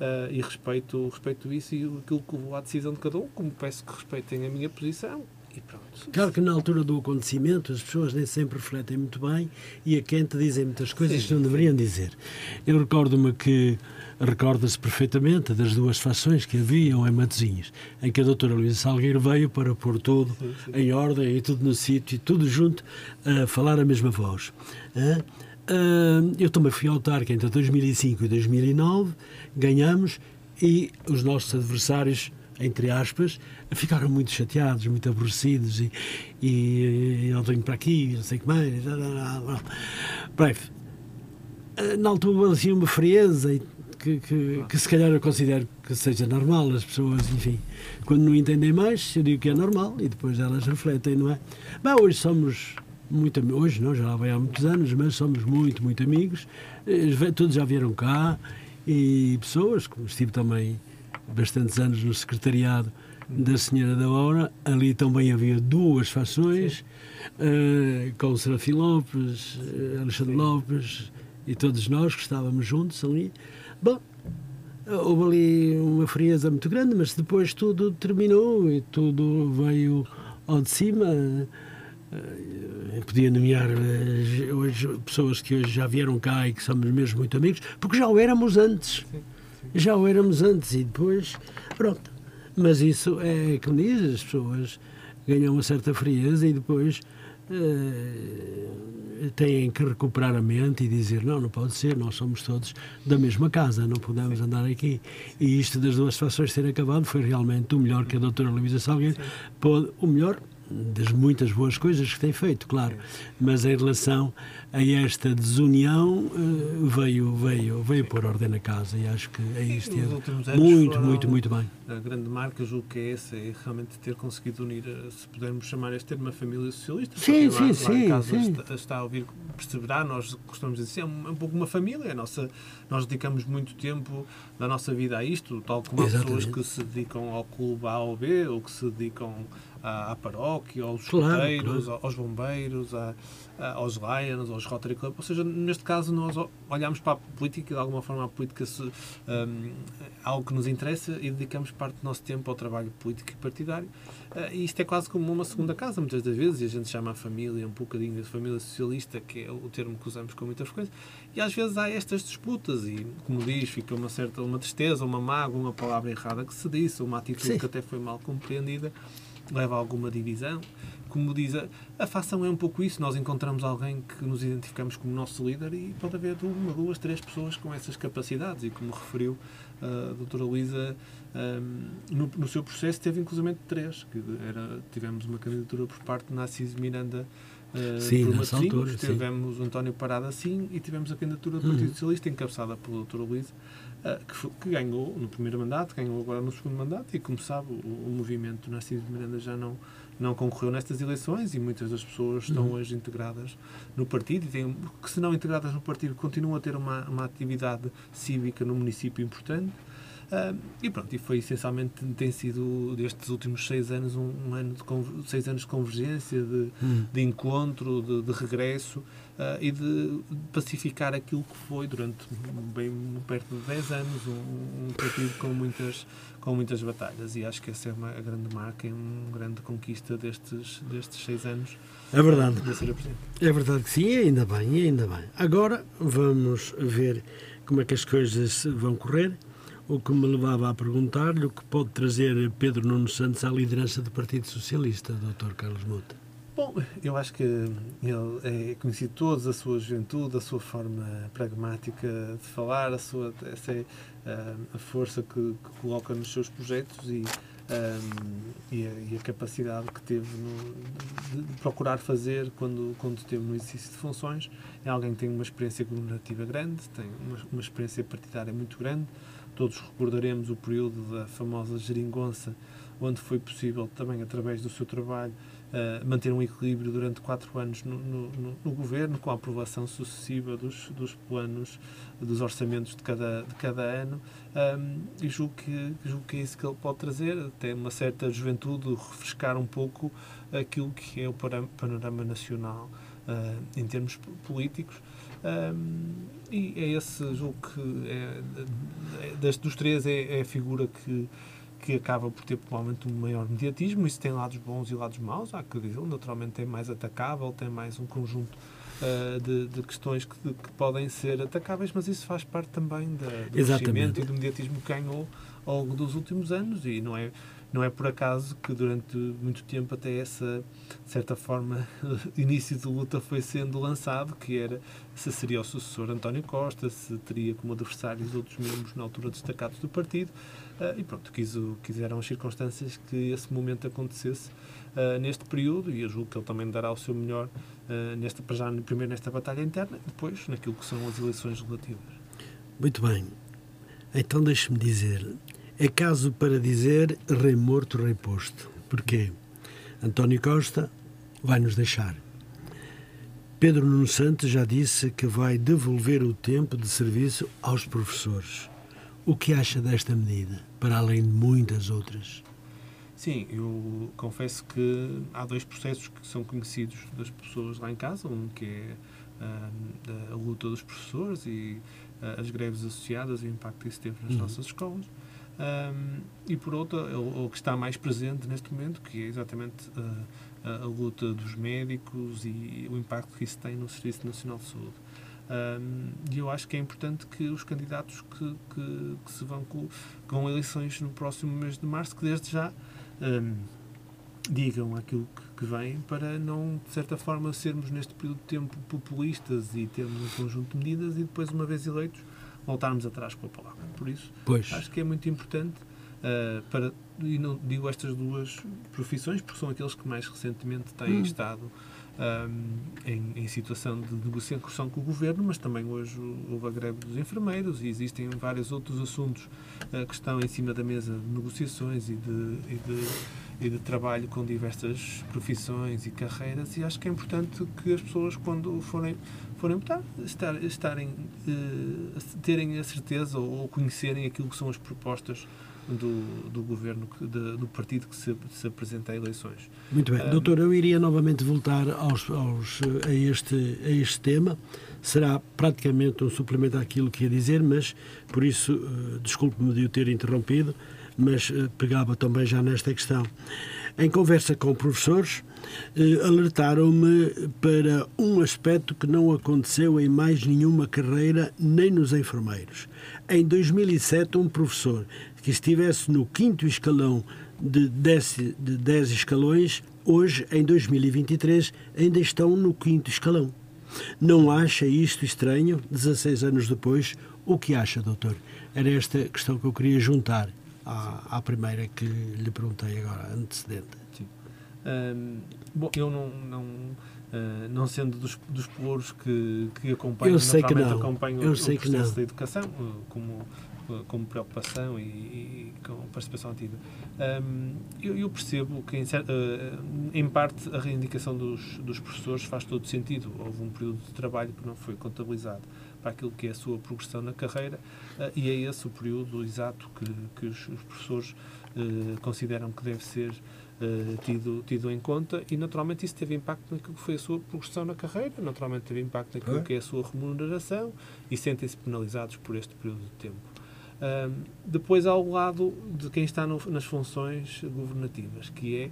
uh, e respeito, respeito isso e aquilo que levou à decisão de cada um, como peço que respeitem a minha posição. E pronto. Claro que na altura do acontecimento as pessoas nem sempre refletem muito bem e a quente dizem muitas coisas sim, que não deveriam dizer. Eu recordo-me que recorda-se perfeitamente das duas fações que haviam em Matosinhos, em que a doutora Luísa Salgueiro veio para pôr tudo sim, sim. em ordem e tudo no sítio e tudo junto a falar a mesma voz. Eu também fui autarca entre 2005 e 2009 ganhamos e os nossos adversários, entre aspas, ficaram muito chateados, muito aborrecidos e, e eu tenho para aqui, não sei o que mais. Breve. Eh, na altura assim uma frieza que, que, que, se calhar eu considero que seja normal, as pessoas, enfim, quando não entendem mais, eu digo que é normal e depois elas refletem, não é? Bem, hoje somos muito hoje não, já lá vai há muitos anos, mas somos muito, muito amigos, eh, todos já vieram cá, e pessoas, como estive também bastantes anos no secretariado da Senhora da Hora, ali também havia duas fações, uh, com o Serafim Lopes, uh, Alexandre. Lopes e todos nós que estávamos juntos ali. Bom, houve ali uma frieza muito grande, mas depois tudo terminou e tudo veio ao de cima. Uh, podia nomear hoje pessoas que hoje já vieram cá e que somos mesmo muito amigos, porque já o éramos antes. Sim. Já o éramos antes e depois, pronto. Mas isso é como diz, as pessoas ganham uma certa frieza e depois uh, têm que recuperar a mente e dizer: não, não pode ser, nós somos todos da mesma casa, não podemos andar aqui. E isto das duas situações ter acabado foi realmente o melhor que a doutora Luísa Salgueiro pôde, o melhor das muitas boas coisas que tem feito, claro, mas em relação a esta desunião eh, veio, veio, veio pôr ordem na casa e acho que é isto. Muito, muito, muito bem. A grande marca, julgo que é essa, é realmente ter conseguido unir, eh, se pudermos chamar este termo, uma família socialista. Sim, sim, lá, sim. Lá sim. Está, está, a ouvir perseverar, nós costumamos dizer, é um, é um pouco uma família, a nossa, nós dedicamos muito tempo da nossa vida a isto, tal como há pessoas que se dedicam ao clube A ou B, ou que se dedicam à, à paróquia, aos claro, escuteiros, claro. aos bombeiros, a, aos Lions, aos Rotary Club. Ou seja, neste caso nós olhamos para a política, de alguma forma a política se, um, algo que nos interessa e dedicamos parte do nosso tempo ao trabalho político e partidário. Uh, e isto é quase como uma segunda casa, muitas das vezes, e a gente chama a família um bocadinho de família socialista, que é o termo que usamos com muita frequência, e às vezes há estas disputas, e como diz, fica uma certa uma tristeza, uma mágoa, uma palavra errada que se disse, uma atitude Sim. que até foi mal compreendida leva a alguma divisão. Como diz, a, a facção é um pouco isso. Nós encontramos alguém que nos identificamos como nosso líder e pode haver uma, duas, três pessoas com essas capacidades. E como referiu a doutora Luísa, um, no, no, seu processo teve inclusive três. Que era, tivemos uma candidatura por parte de Narciso Miranda Uh, sim, por nessa altura, tivemos sim. António Parada assim e tivemos a candidatura do Partido uhum. Socialista encabeçada pela doutora Luísa uh, que, foi, que, ganhou no primeiro mandato, ganhou agora no segundo mandato e como sabe o, o movimento Narciso Miranda já não não concorreu nestas eleições e muitas das pessoas estão uhum. hoje integradas no partido e têm, que se não integradas no partido continuam a ter uma, uma atividade cívica no município importante Uh, e pronto, e foi essencialmente, tem sido destes últimos seis anos um, um ano de seis anos de convergência, de, hum. de encontro, de, de regresso uh, e de pacificar aquilo que foi durante bem perto de dez anos um, um partido com muitas com muitas batalhas e acho que essa é uma grande marca e uma grande conquista destes destes seis anos. É verdade. É verdade que sim, ainda bem, ainda bem. Agora vamos ver como é que as coisas vão correr o que me levava a perguntar-lhe o que pode trazer Pedro Nuno Santos à liderança do Partido Socialista, Dr. Carlos Mota. Bom, eu acho que ele é conhecido todos a sua juventude, a sua forma pragmática de falar, a sua essa é, uh, a força que, que, coloca nos seus projetos e, um, e, a, e, a, capacidade que teve no, de procurar fazer quando, quando teve no exercício de funções. É alguém que tem uma experiência governativa grande, tem uma, uma experiência partidária muito grande, Todos recordaremos o período da famosa geringonça, onde foi possível, também através do seu trabalho, uh, manter um equilíbrio durante quatro anos no, no, no, governo, com a aprovação sucessiva dos, dos planos, dos orçamentos de cada, de cada ano. Um, e julgo que, julgo que é isso que ele pode trazer, até uma certa juventude, refrescar um pouco aquilo que é o panorama nacional uh, em termos políticos. Um, e é esse, julgo que é, é, dos três é, é, a figura que, que acaba por ter provavelmente um maior mediatismo. Isso tem lados bons e lados maus, há que dizer. Naturalmente é mais atacável, tem mais um conjunto uh, de, de, questões que, de, que, podem ser atacáveis, mas isso faz parte também da, do Exatamente. crescimento e do mediatismo que ganhou ao longo dos últimos anos e não é não é por acaso que durante muito tempo até essa, de certa forma, início de luta foi sendo lançado, que era se seria o sucessor António Costa, se teria como adversários outros membros na altura destacados do partido. Uh, e pronto, quis, quiseram as circunstâncias que esse momento acontecesse uh, neste período e eu julgo que ele também dará o seu melhor uh, nesta, já primeiro nesta batalha interna e depois naquilo que são as eleições legislativas. Muito bem. Então deixe-me dizer, é caso para dizer rei morto, rei posto. Porquê? António Costa vai nos deixar. Pedro Nuno Santos já disse que vai devolver o tempo de serviço aos professores. O que acha desta medida, para além de muitas outras? Sim, eu confesso que há dois processos que são conhecidos das pessoas lá em casa. Um que é uh, a luta dos professores e uh, as greves associadas e o impacto que isso teve nas uhum. nossas escolas. Um, e por outro, o, o, que está mais presente neste momento, que é exatamente a, a, luta dos médicos e o impacto que isso tem no Serviço Nacional de Saúde. Um, e eu acho que é importante que os candidatos que, que, que se vão com, com, eleições no próximo mês de março, que desde já um, digam aquilo que, que vem para não, de certa forma, sermos neste período de tempo populistas e termos um conjunto de medidas e depois, uma vez eleitos, voltarmos atrás com a palavra. Por isso, Pois. acho que é muito importante uh, para, e não digo estas duas profissões, porque são aqueles que mais recentemente têm Hum. estado um, em, em situação de negociação com o governo, mas também hoje houve a greve dos enfermeiros e existem vários outros assuntos uh, que estão em cima da mesa de negociações e de, e de, e de trabalho com diversas profissões e carreiras e acho que é importante que as pessoas quando forem forem votar estar, estarem uh, terem a certeza ou, ou conhecerem aquilo que são as propostas do, do governo, de- do partido que se, se apresenta a eleições. Muito bem. Ah, Doutor, eu iria novamente voltar aos, aos, a, este, a este tema. Será praticamente um suplemento àquilo que ia dizer, mas por isso, eh, desculpe-me de o ter interrompido, mas eh, pegava também já nesta questão. Em conversa com professores, eh, alertaram-me para um aspecto que não aconteceu em mais nenhuma carreira, nem nos enfermeiros. Em 2007, um professor que estivesse no quinto escalão de 10, de 10 escalões, hoje, em 2023, ainda estão no quinto escalão. Não acha isto estranho, 16 anos depois? O que acha, doutor? Era esta questão que eu queria juntar à, à primeira que lhe perguntei agora, antecedente. Ahm, bom, eu não, não, ah, não sendo dos, dos pelouros que, que acompanham, Eu sei que não. acompanho Eu o sei que processo não. da educação ah, como, como preocupação e, e com participação ativa. Ahm, eu, eu percebo que, em, ah, em parte, a reivindicação dos, dos professores faz todo sentido. Houve um período de trabalho que não foi contabilizado para aquilo que é a sua progressão na carreira ah, e é esse o período exato que, que os, os professores ah, consideram que deve ser eh, tido, tido em conta e naturalmente isso teve impacto naquilo que foi a sua progressão na carreira, naturalmente teve impacto naquilo É. que é a sua remuneração e sentem-se penalizados por este período de tempo. Depois há o lado de quem está no- nas funções governativas, que é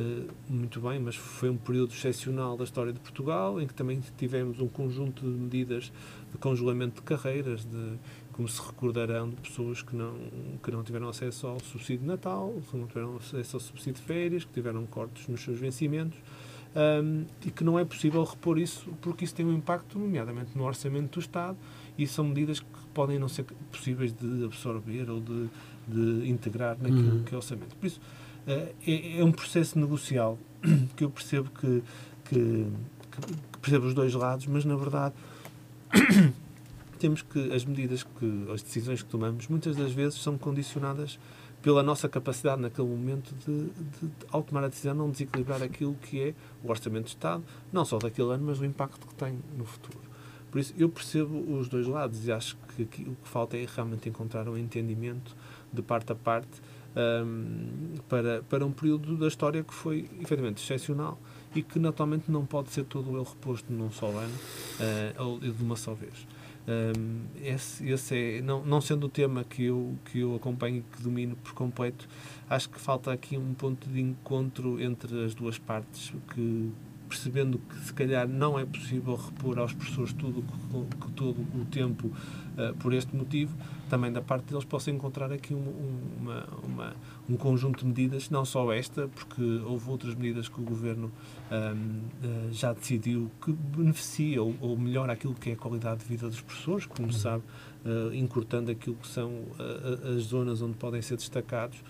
eh, muito bem, mas foi um período excepcional da história de Portugal, em que também tivemos um conjunto de medidas de congelamento de carreiras, de, como se recordarão, de pessoas que não, que não tiveram acesso ao subsídio de Natal, que não tiveram acesso ao subsídio de férias, que tiveram cortes nos seus vencimentos, ahm, e que não é possível repor isso, porque isso tem um impacto, nomeadamente no orçamento do Estado, e são medidas que podem não ser possíveis de absorver ou de, de integrar naquilo Uhum. que é o orçamento. Por isso, eh, é, é um processo negocial que eu percebo que, que, que- percebo os dois lados, mas na verdade temos que as medidas que as decisões que tomamos muitas das vezes são condicionadas pela nossa capacidade naquele momento de, de, ao tomar a decisão não desequilibrar aquilo que é o orçamento de Estado, não só daquele ano, mas o impacto que tem no futuro. Por isso, eu percebo os dois lados e acho que, o que falta é realmente encontrar um entendimento de parte a parte hum, para, para um período da história que foi efetivamente excepcional e que naturalmente não pode ser todo ele reposto num só ano ah, ou de uma só vez. Hum, esse, esse é, não, não sendo o tema que eu, que eu acompanho e que domino por completo, acho que falta aqui um ponto de encontro entre as duas partes, que percebendo que se calhar não é possível repor aos professores tudo que, todo o tempo ah, por este motivo, também da parte deles possa encontrar aqui um, um, uma, uma, um conjunto de medidas, não só esta, porque houve outras medidas que o Governo ahm, ah, já decidiu que beneficia ou, ou melhora aquilo que é a qualidade de vida dos professores, como se sabe, ah, encurtando aquilo que são as zonas onde podem ser destacados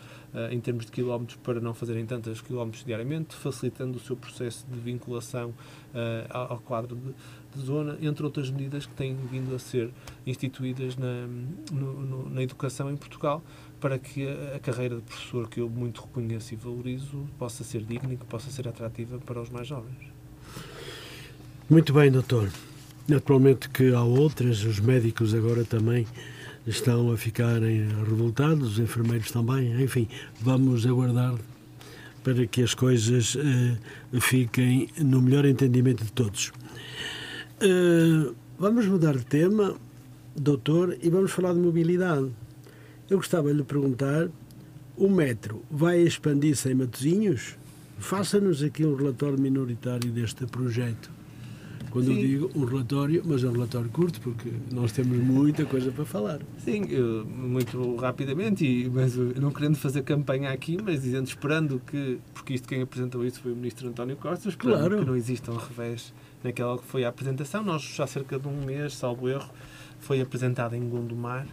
em termos de quilómetros para não fazerem tantos quilómetros diariamente, facilitando o seu processo de vinculação ah, ao, quadro de, de zona, entre outras medidas que têm vindo a ser instituídas na, no- na educação em Portugal para que a carreira de professor, que eu muito reconheço e valorizo, possa ser digna e que possa ser atrativa para os mais jovens. Muito bem, doutor. Naturalmente que há outras, os médicos agora também estão a ficarem revoltados, os enfermeiros também, enfim, vamos aguardar para que as coisas eh, fiquem no melhor entendimento de todos. Eh, vamos mudar de tema, doutor, e vamos falar de mobilidade. Eu gostava de lhe perguntar: o metro vai expandir-se em Matosinhos? Faça-nos aqui um relatório minoritário deste projeto. Quando Sim. eu digo um relatório, mas é um relatório curto, porque nós temos muita coisa para falar. Sim, eu, muito rapidamente, e, mas não querendo fazer campanha aqui, mas dizendo, esperando que, porque isto quem apresentou isso foi o Ministro António Costa, esperando Claro. que não exista um revés naquela que foi a apresentação. Nós, já há cerca de um mês, salvo erro, foi apresentado em Gondomar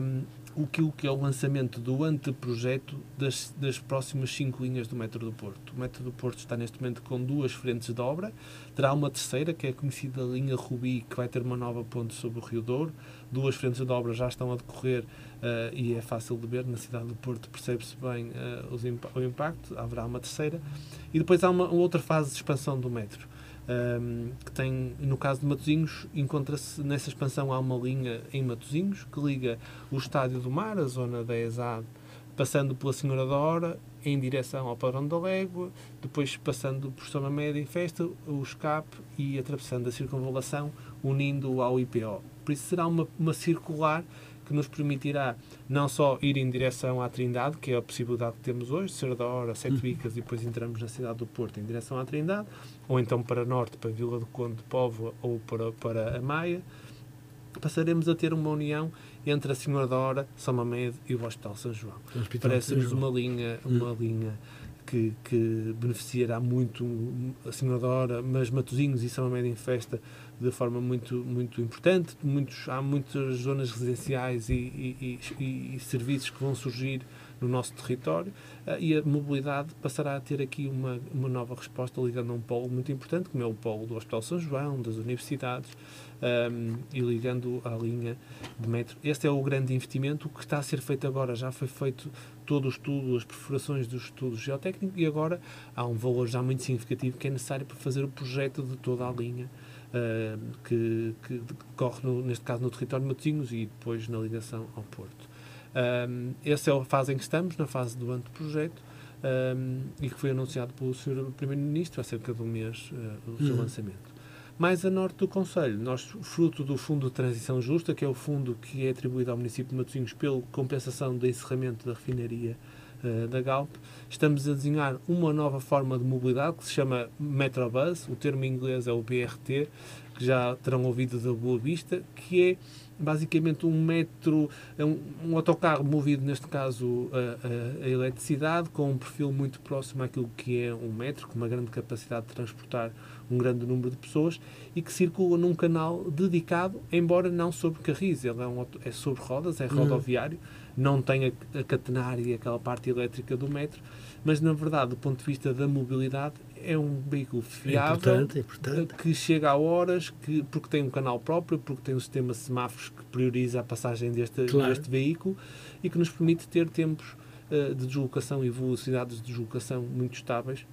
um, o, que, o que é o lançamento do anteprojeto das, das próximas cinco linhas do Metro do Porto. O Metro do Porto está neste momento com duas frentes de obra, terá uma terceira, que é a conhecida linha Rubi, que vai ter uma nova ponte sobre o Rio Douro. Duas frentes de obra já estão a decorrer eh, e é fácil de ver na cidade do Porto, percebe-se bem impa- o impacto. Haverá uma terceira. E depois há uma outra fase de expansão do metro. Ehm, que tem, no caso de Matosinhos, encontra-se nessa expansão há uma linha em Matosinhos que liga o Estádio do Mar, a zona da ESAD, passando pela Senhora da Hora, em direção ao Padrão da Légua, depois passando por Soma Média e Festa, o escape e atravessando a circunvalação, unindo ao IPO. Por isso será uma, uma circular que nos permitirá não só ir em direção à Trindade, que é a possibilidade que temos hoje, ser da hora, Sete Bicas e depois entramos na cidade do Porto em direção à Trindade, ou então para norte, para Vila do Conde de Póvoa ou para, para a Maia, passaremos a ter uma união entre a Senhora da Hora, São Mamed e o Hospital São João. Parece-nos uma linha, uma linha que, que beneficiará muito a Senhora da Hora, mas Matosinhos e São Mamed em festa de forma muito, muito importante. Muitos, há muitas zonas residenciais e, e- e- e serviços que vão surgir no nosso território ah, e a mobilidade passará a ter aqui uma, uma nova resposta ligando a um polo muito importante, como é o polo do Hospital São João, das universidades, ahm, e ligando à linha de metro. Este é o grande investimento. Que está a ser feito agora já foi feito todo o estudo, as perfurações do estudo geotécnico, e agora há um valor já muito significativo que é necessário para fazer o projeto de toda a linha. Ah, que, que decorre, no- neste caso, no território de Matosinhos e depois na ligação ao Porto. Um, essa é a fase em que estamos, na fase do anteprojeto, um, e que foi anunciado pelo Sr. Primeiro-Ministro há cerca de um mês uh, o seu Uhum. lançamento. Mais a norte do Conselho, nós, fruto do Fundo de Transição Justa, que é o fundo que é atribuído ao município de Matosinhos pela compensação do encerramento da refinaria uh, da Galp, estamos a desenhar uma nova forma de mobilidade que se chama Metrobus, o termo em inglês é o BRT, que já terão ouvido da Boa Vista, que é basicamente um metro, é um, um autocarro movido, neste caso, a, a- a eletricidade, com um perfil muito próximo àquilo que é um metro, com uma grande capacidade de transportar um grande número de pessoas e que circula num canal dedicado, embora não sobre carris, ele é, um, é sobre rodas, é Uhum. Não tem a, a catenária e aquela parte elétrica do metro, mas na verdade, do ponto de vista da mobilidade, é um veículo É fiável, importante, é importante. que chega a horas, que, porque tem um canal próprio, porque tem um sistema de semáforos que prioriza a passagem deste, Claro. deste veículo e que nos permite ter tempos eh, de deslocação e velocidades de deslocação muito estáveis.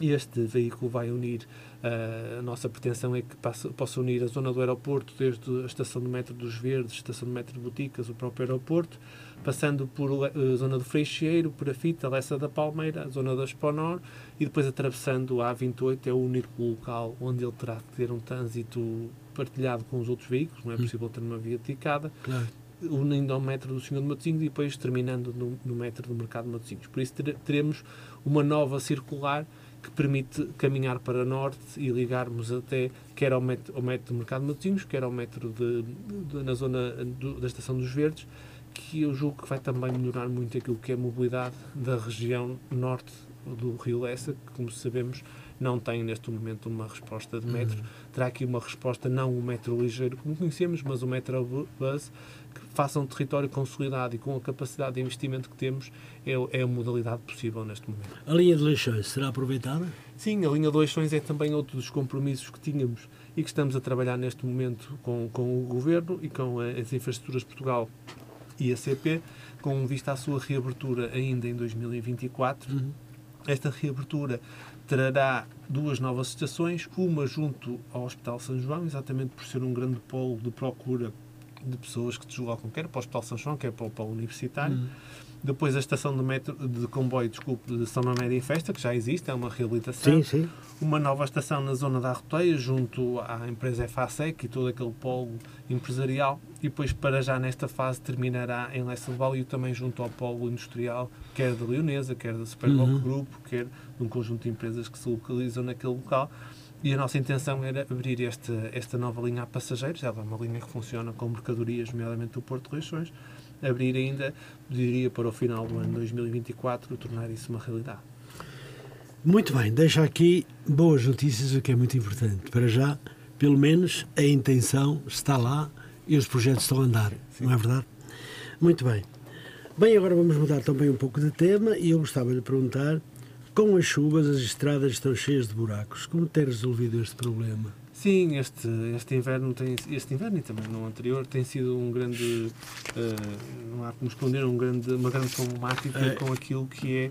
Este veículo vai unir, a nossa pretensão é que possa unir a zona do aeroporto, desde a estação do metro dos Verdes, estação do metro de Boticas, o próprio aeroporto, passando por a zona do Freixeiro, por a Fita, a Lessa da Palmeira, a zona da Exponor, e depois atravessando a A28 é o único local onde ele terá que ter um trânsito partilhado com os outros veículos, não é Hum. possível ter uma via dedicada, Claro. unindo ao metro do Senhor de Matosinhos e depois terminando no, no metro do Mercado de Matosinhos. Por isso tere- teremos uma nova circular que permite caminhar para norte e ligarmos até quer ao metro, ao metro do Mercado de Matosinhos, quer ao metro de, de- na zona do- da Estação dos Verdes, que eu julgo que vai também melhorar muito aquilo que é a mobilidade da região norte do Rio Lessa, que, como sabemos, não tem neste momento uma resposta de metro. Terá aqui uma resposta, não o metro ligeiro como conhecemos, mas o metrobus, que faça um território consolidado e com a capacidade de investimento que temos, é, é a modalidade possível neste momento. A linha de Leixões será aproveitada? Sim, a linha de Leixões é também outro dos compromissos que tínhamos e que estamos a trabalhar neste momento com, com o Governo e com as Infraestruturas de Portugal e a CP, com vista à sua reabertura ainda em 2024. Uhum. Esta reabertura trará duas novas estações, uma junto ao Hospital São João, exatamente por ser um grande polo de procura de pessoas que deslocam, quer para o Hospital São João, quer para o polo universitário. Uhum. Depois a estação de, metro, de comboio, desculpe, de São Mamédia em Festa, que já existe, é uma reabilitação Sim, sim. uma nova estação na zona da Arroteia, junto à empresa FASEC e todo aquele polo empresarial. E depois, para já nesta fase, terminará em Vale e também junto ao polo industrial, quer da Leonesa, quer da Superboc Uhum. Grupo, quer de um conjunto de empresas que se localizam naquele local. E a nossa intenção era abrir esta, esta nova linha a passageiros, ela é uma linha que funciona com mercadorias, nomeadamente do Porto de abrir ainda, diria, para o final do ano 2024, tornar isso uma realidade. Muito bem, deixa aqui boas notícias, o que é muito importante. Para já, pelo menos a intenção está lá e os projetos estão a andar, Sim. não é verdade? Muito bem. Bem, agora vamos mudar também um pouco de tema e eu gostava de perguntar com as chuvas, as estradas estão cheias de buracos. Como tem resolvido este problema? Sim, este, este inverno tem este inverno e também no anterior tem sido um grande uh, não há como esconder um grande, uma grande problemática é. com aquilo que é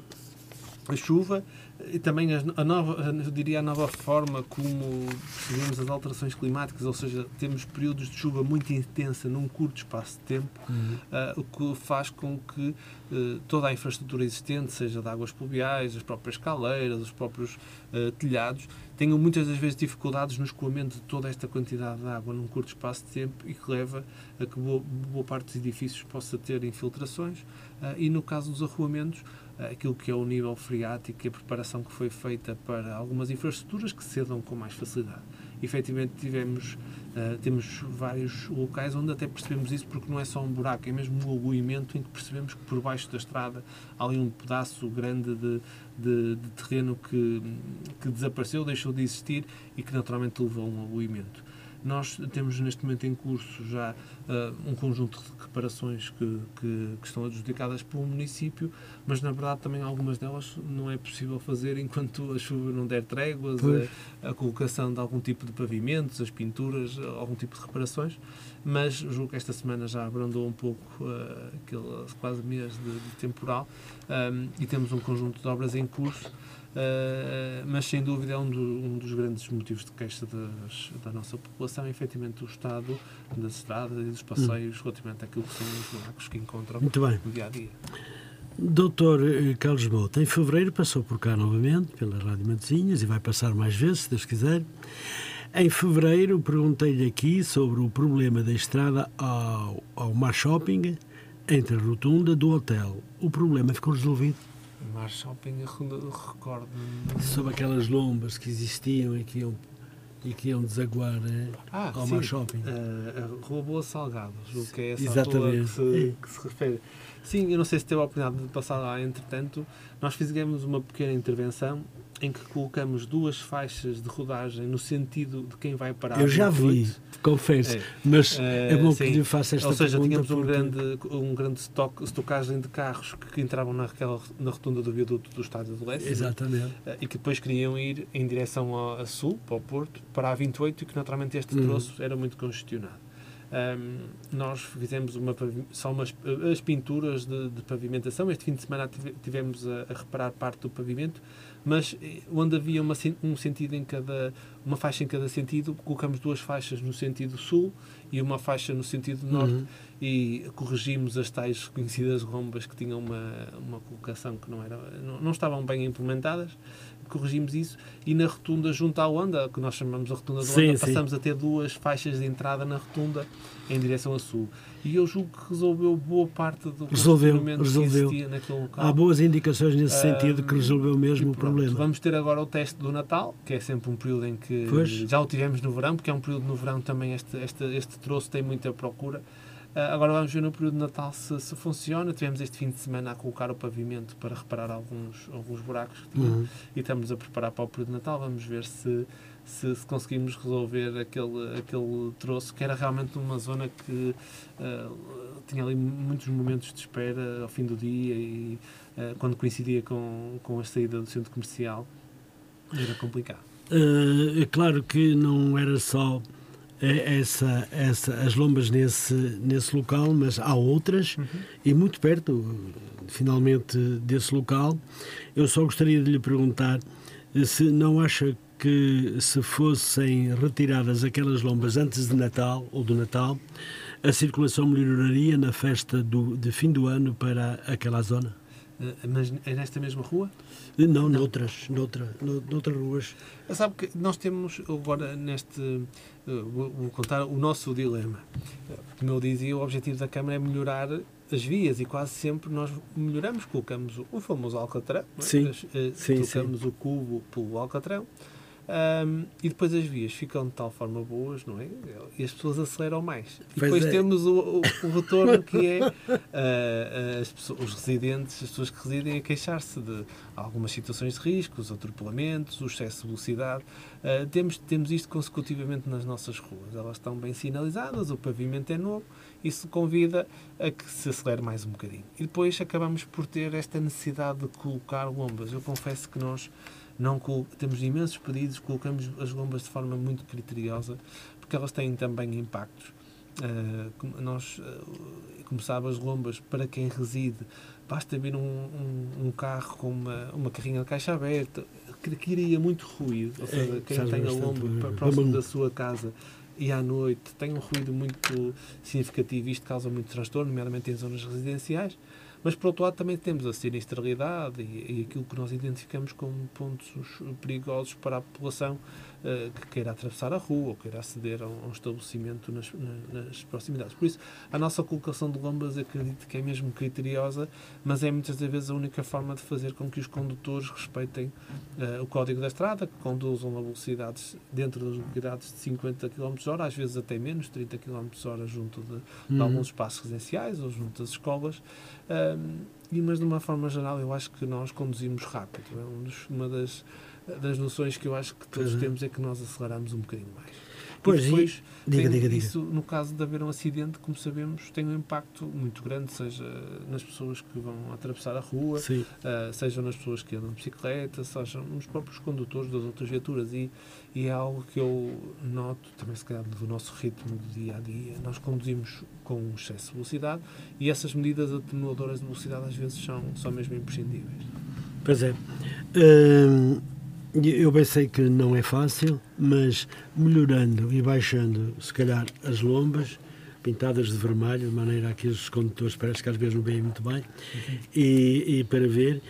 a chuva e também a, nova, eu diria a nova forma como percebemos as alterações climáticas, ou seja, temos períodos de chuva muito intensa num curto espaço de tempo, uhum. uh, o que faz com que uh, toda a infraestrutura existente, seja de águas pluviais, as próprias caleiras, os próprios uh, telhados, tenham muitas das vezes dificuldades no escoamento de toda esta quantidade de água num curto espaço de tempo e que leva a que boa, boa parte dos edifícios possa ter infiltrações e no caso dos arruamentos aquilo que é o nível freático e a preparação que foi feita para algumas infraestruturas que cedam com mais facilidade. Efetivamente tivemos, uh, temos vários locais onde até percebemos isso porque não é só um buraco, é mesmo um aguimento em que percebemos que por baixo da estrada há ali um pedaço grande de, de, de terreno que, que desapareceu, deixou de existir e que naturalmente levou a um aguimento. Nós temos neste momento em curso já uh, um conjunto de reparações que, que, que, estão adjudicadas pelo município, mas na verdade também algumas delas não é possível fazer enquanto a chuva não der tréguas, a, a, colocação de algum tipo de pavimentos, as pinturas, algum tipo de reparações, mas julgo que esta semana já abrandou um pouco uh, aquele quase mês de, de temporal um, e temos um conjunto de obras em curso Uh, mas sem dúvida é um, do, um, dos grandes motivos de queixa das, da nossa população, efetivamente o estado das estradas e dos passeios hum. relativamente àquilo que são os buracos que encontram Muito bem. no dia a dia. Doutor eh, Carlos Mouta, em fevereiro passou por cá novamente, pela Rádio Matosinhas, e vai passar mais vezes, se Deus quiser. Em fevereiro perguntei-lhe aqui sobre o problema da estrada ao, ao Mar Shopping, entre a rotunda do hotel. O problema ficou resolvido? Mar Shopping, recordo. Sobre aquelas lombas que existiam e que iam, e que iam desaguar eh, ah, ao sim. Mar Shopping. Uh, a Rua Boa Salgados, o que é essa Exatamente. Que se, que se refere. Sim, eu não sei se teve a oportunidade de passar lá, entretanto, nós fizemos uma pequena intervenção em que colocamos duas faixas de rodagem no sentido de quem vai parar. Eu já vi, confesso, é. mas é, é bom sim. que lhe faça esta Ou seja, tínhamos um grande, um grande estoque, estocagem de carros que, entravam naquela, na rotunda do viaduto do Estádio do Leste. Exatamente. Eh, e que depois queriam ir em direção ao, a sul, para o Porto, para a 28 e que naturalmente este uhum. troço era muito congestionado. Um, nós fizemos uma, só umas, as pinturas de, de, pavimentação. Este fim de semana tivemos a, a reparar parte do pavimento mas eh, onde havia uma, um sentido em cada uma faixa em cada sentido colocamos duas faixas no sentido sul e uma faixa no sentido norte uhum. e corrigimos as tais conhecidas rombas que tinham uma, uma colocação que não era não, não estavam bem implementadas corrigimos isso e na rotunda junto à onda que nós chamamos a rotunda da onda passamos a ter duas faixas de entrada na rotunda em direção a sul e eu julgo que resolveu boa parte do resolveu, resolveu. que naquele local. Há boas indicações nesse uh, sentido que resolveu mesmo o problema. Vamos ter agora o teste do Natal, que é sempre um período em que pois. já o tivemos no verão, porque é um período no verão também este, este, este troço tem muita procura. Uh, agora vamos ver no período de Natal se, se, funciona. Tivemos este fim de semana a colocar o pavimento para reparar alguns, alguns buracos que uhum. e estamos a preparar para o período de Natal. Vamos ver se, se, se, conseguimos resolver aquele, aquele troço, que era realmente uma zona que uh, tinha ali muitos momentos de espera ao fim do dia e uh, quando coincidia com, com a saída do centro comercial era complicado. Uh, é claro que não era só essa, essa, as lombas nesse, nesse local, mas há outras uhum. e muito perto, finalmente, desse local. Eu só gostaria de lhe perguntar se não acha que se fossem retiradas aquelas lombas antes de Natal ou do Natal, a circulação melhoraria na festa do, de fim do ano para aquela zona? Eh, mas é nesta mesma rua? Eh, não, não. noutras, noutra, noutras ruas. Sabe que nós temos agora neste. Eh, vou, vou contar o nosso dilema. Como eu dizia, o objetivo da Câmara é melhorar as vias e quase sempre nós melhoramos, colocamos o, famoso Alcatrão, sim, é? sim, colocamos sim. o cubo pelo Alcatrão Um, e depois as vias ficam de tal forma boas, não é? E as pessoas aceleram mais. E Pois depois é. temos o, o- o retorno que é as pessoas- os residentes, as pessoas que residem a queixar-se de algumas situações de risco, os atropelamentos, o excesso de velocidade. Ah, temos, temos isto consecutivamente nas nossas ruas. Elas estão bem sinalizadas, o pavimento é novo, isso convida a que se acelere mais um bocadinho. E depois acabamos por ter esta necessidade de colocar lombas. Eu confesso que nós não temos imensos pedidos, colocamos as lombas de forma muito criteriosa, porque elas têm também impactos. Como nós, ah, como sabe, as lombas, para quem reside, basta ver um, um- um carro com uma, uma carrinha de caixa aberta, que iria muito ruído. Ou É, seja, quem faz tem a lomba para- próximo da sua casa e à noite tem um ruído muito significativo, isto causa muito transtorno, nomeadamente em zonas residenciais. Mas, por outro lado, também temos a sinistralidade e, e aquilo que nós identificamos como pontos perigosos para a população eh, que queira atravessar a rua ou queira aceder a um, a um estabelecimento nas, na- nas proximidades. Por isso, a nossa colocação de lombas acredito que é mesmo criteriosa, mas é muitas das vezes a única forma de fazer com que os condutores respeitem eh, o código da estrada, que conduzam a velocidades dentro das velocidades de 50 km h às vezes até menos, 30 km h junto de, de Uhum. alguns espaços residenciais ou junto às escolas. E, mas de uma forma geral, eu acho que nós conduzimos rápido. É um dos- uma das, das noções que eu acho que todos é. temos é que nós aceleramos um bocadinho mais. Pois, e e- depois, Diga, tem- diga, diga. isso, no caso de haver um acidente, como sabemos, tem um impacto muito grande, seja nas pessoas que vão atravessar a rua. Uh, sejam nas pessoas que andam de bicicleta, sejam nos próprios condutores das outras viaturas. E, e é algo que eu noto, também se calhar do nosso ritmo do dia a dia, nós conduzimos com um excesso de velocidade e essas medidas atenuadoras de velocidade às vezes são, são mesmo imprescindíveis. Pois é. Hum, eu bem sei que não é fácil, mas melhorando e baixando, se calhar, as lombas, pintadas de vermelho, de maneira a que os condutores parece que às vezes não veem muito bem, e, e para ver,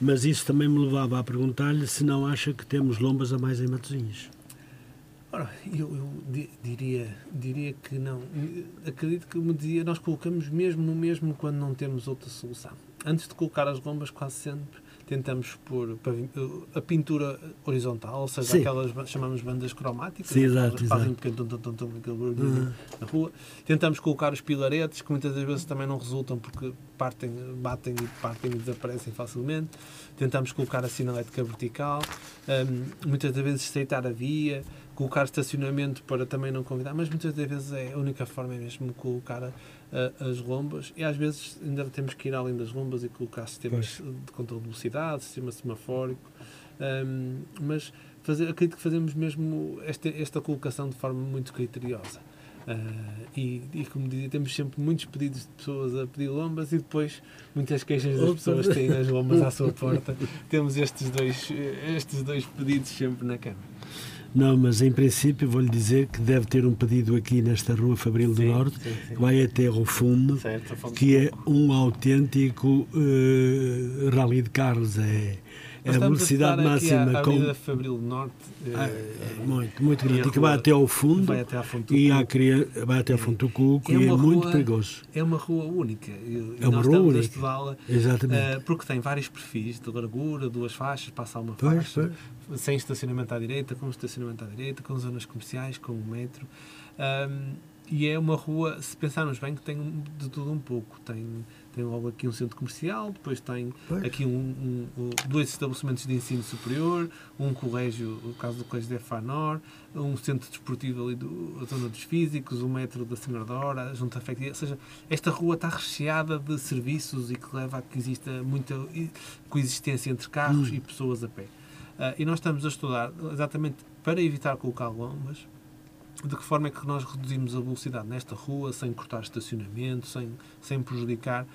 mas isso também me levava a perguntar-lhe se não acha que temos lombas a mais em Matosinhos. Ora, eu, eu di- diria, diria que não. Acredito que me dizia, nós colocamos mesmo no mesmo quando não temos outra solução. Antes de colocar as lombas, quase sempre tentamos pôr a pintura horizontal, ou seja, Sim. aquelas chamamos bandas cromáticas, Sim, exato, fazem exato. um pequeno tum, tum, tum, tum, aquele Uhum. na rua. Tentamos colocar os pilaretes, que muitas das vezes também não resultam porque partem, batem e partem e desaparecem facilmente. Tentamos colocar a sinalética vertical, hum, muitas das vezes estreitar a via, colocar estacionamento para também não convidar, mas muitas das vezes é a única forma é mesmo colocar a- a- as lombas e às vezes ainda temos que ir além das lombas e colocar sistemas de controle de velocidade, sistema semafórico, hum, mas fazer, acredito que fazemos mesmo esta, esta colocação de forma muito criteriosa. Ah, e, e, como dizia, temos sempre muitos pedidos de pessoas a pedir lombas e depois muitas queixas das pessoas que têm as lombas à sua porta. Temos estes dois, estes dois pedidos sempre na cama. Não, mas em princípio vou-lhe dizer que deve ter um pedido aqui nesta rua Fabril do Sim, Norte, sim, sim. vai até ao fundo, Certo, que é um autêntico eh, rally de carros. É, é a velocidade máxima a com. Avenida Fabril Norte. Ah, eh, é muito, muito grande. E que vai rua até ao fundo vai até à fonte e Cuco. cria- vai até ao fundo do Cuco É e é uma muito rua- perigoso. É uma rua única. E, É uma nós rua única. estudá-la Exatamente. eh, porque tem vários perfis de largura, duas faixas, passa uma Pois, faixa, sem estacionamento à direita, com estacionamento à direita, com zonas comerciais, com o metro. Ahm, e é uma rua, se pensarmos bem, que tem um- de tudo um pouco. Tem, tem logo aqui um centro comercial, depois tem Pois. aqui um, um- um- dois estabelecimentos de ensino superior, um colégio, o caso do colégio de Fanor, um centro desportivo ali do a zona dos físicos, o metro da Senhora da Hora, a Junta Afetiva, ou seja, esta rua está recheada de serviços e que leva a que exista muita coexistência entre carros Hum. e pessoas a pé. Ah, e nós estamos a estudar exatamente para evitar colocar lombas, de que forma é que nós reduzimos a velocidade nesta rua sem cortar estacionamento, sem, sem prejudicar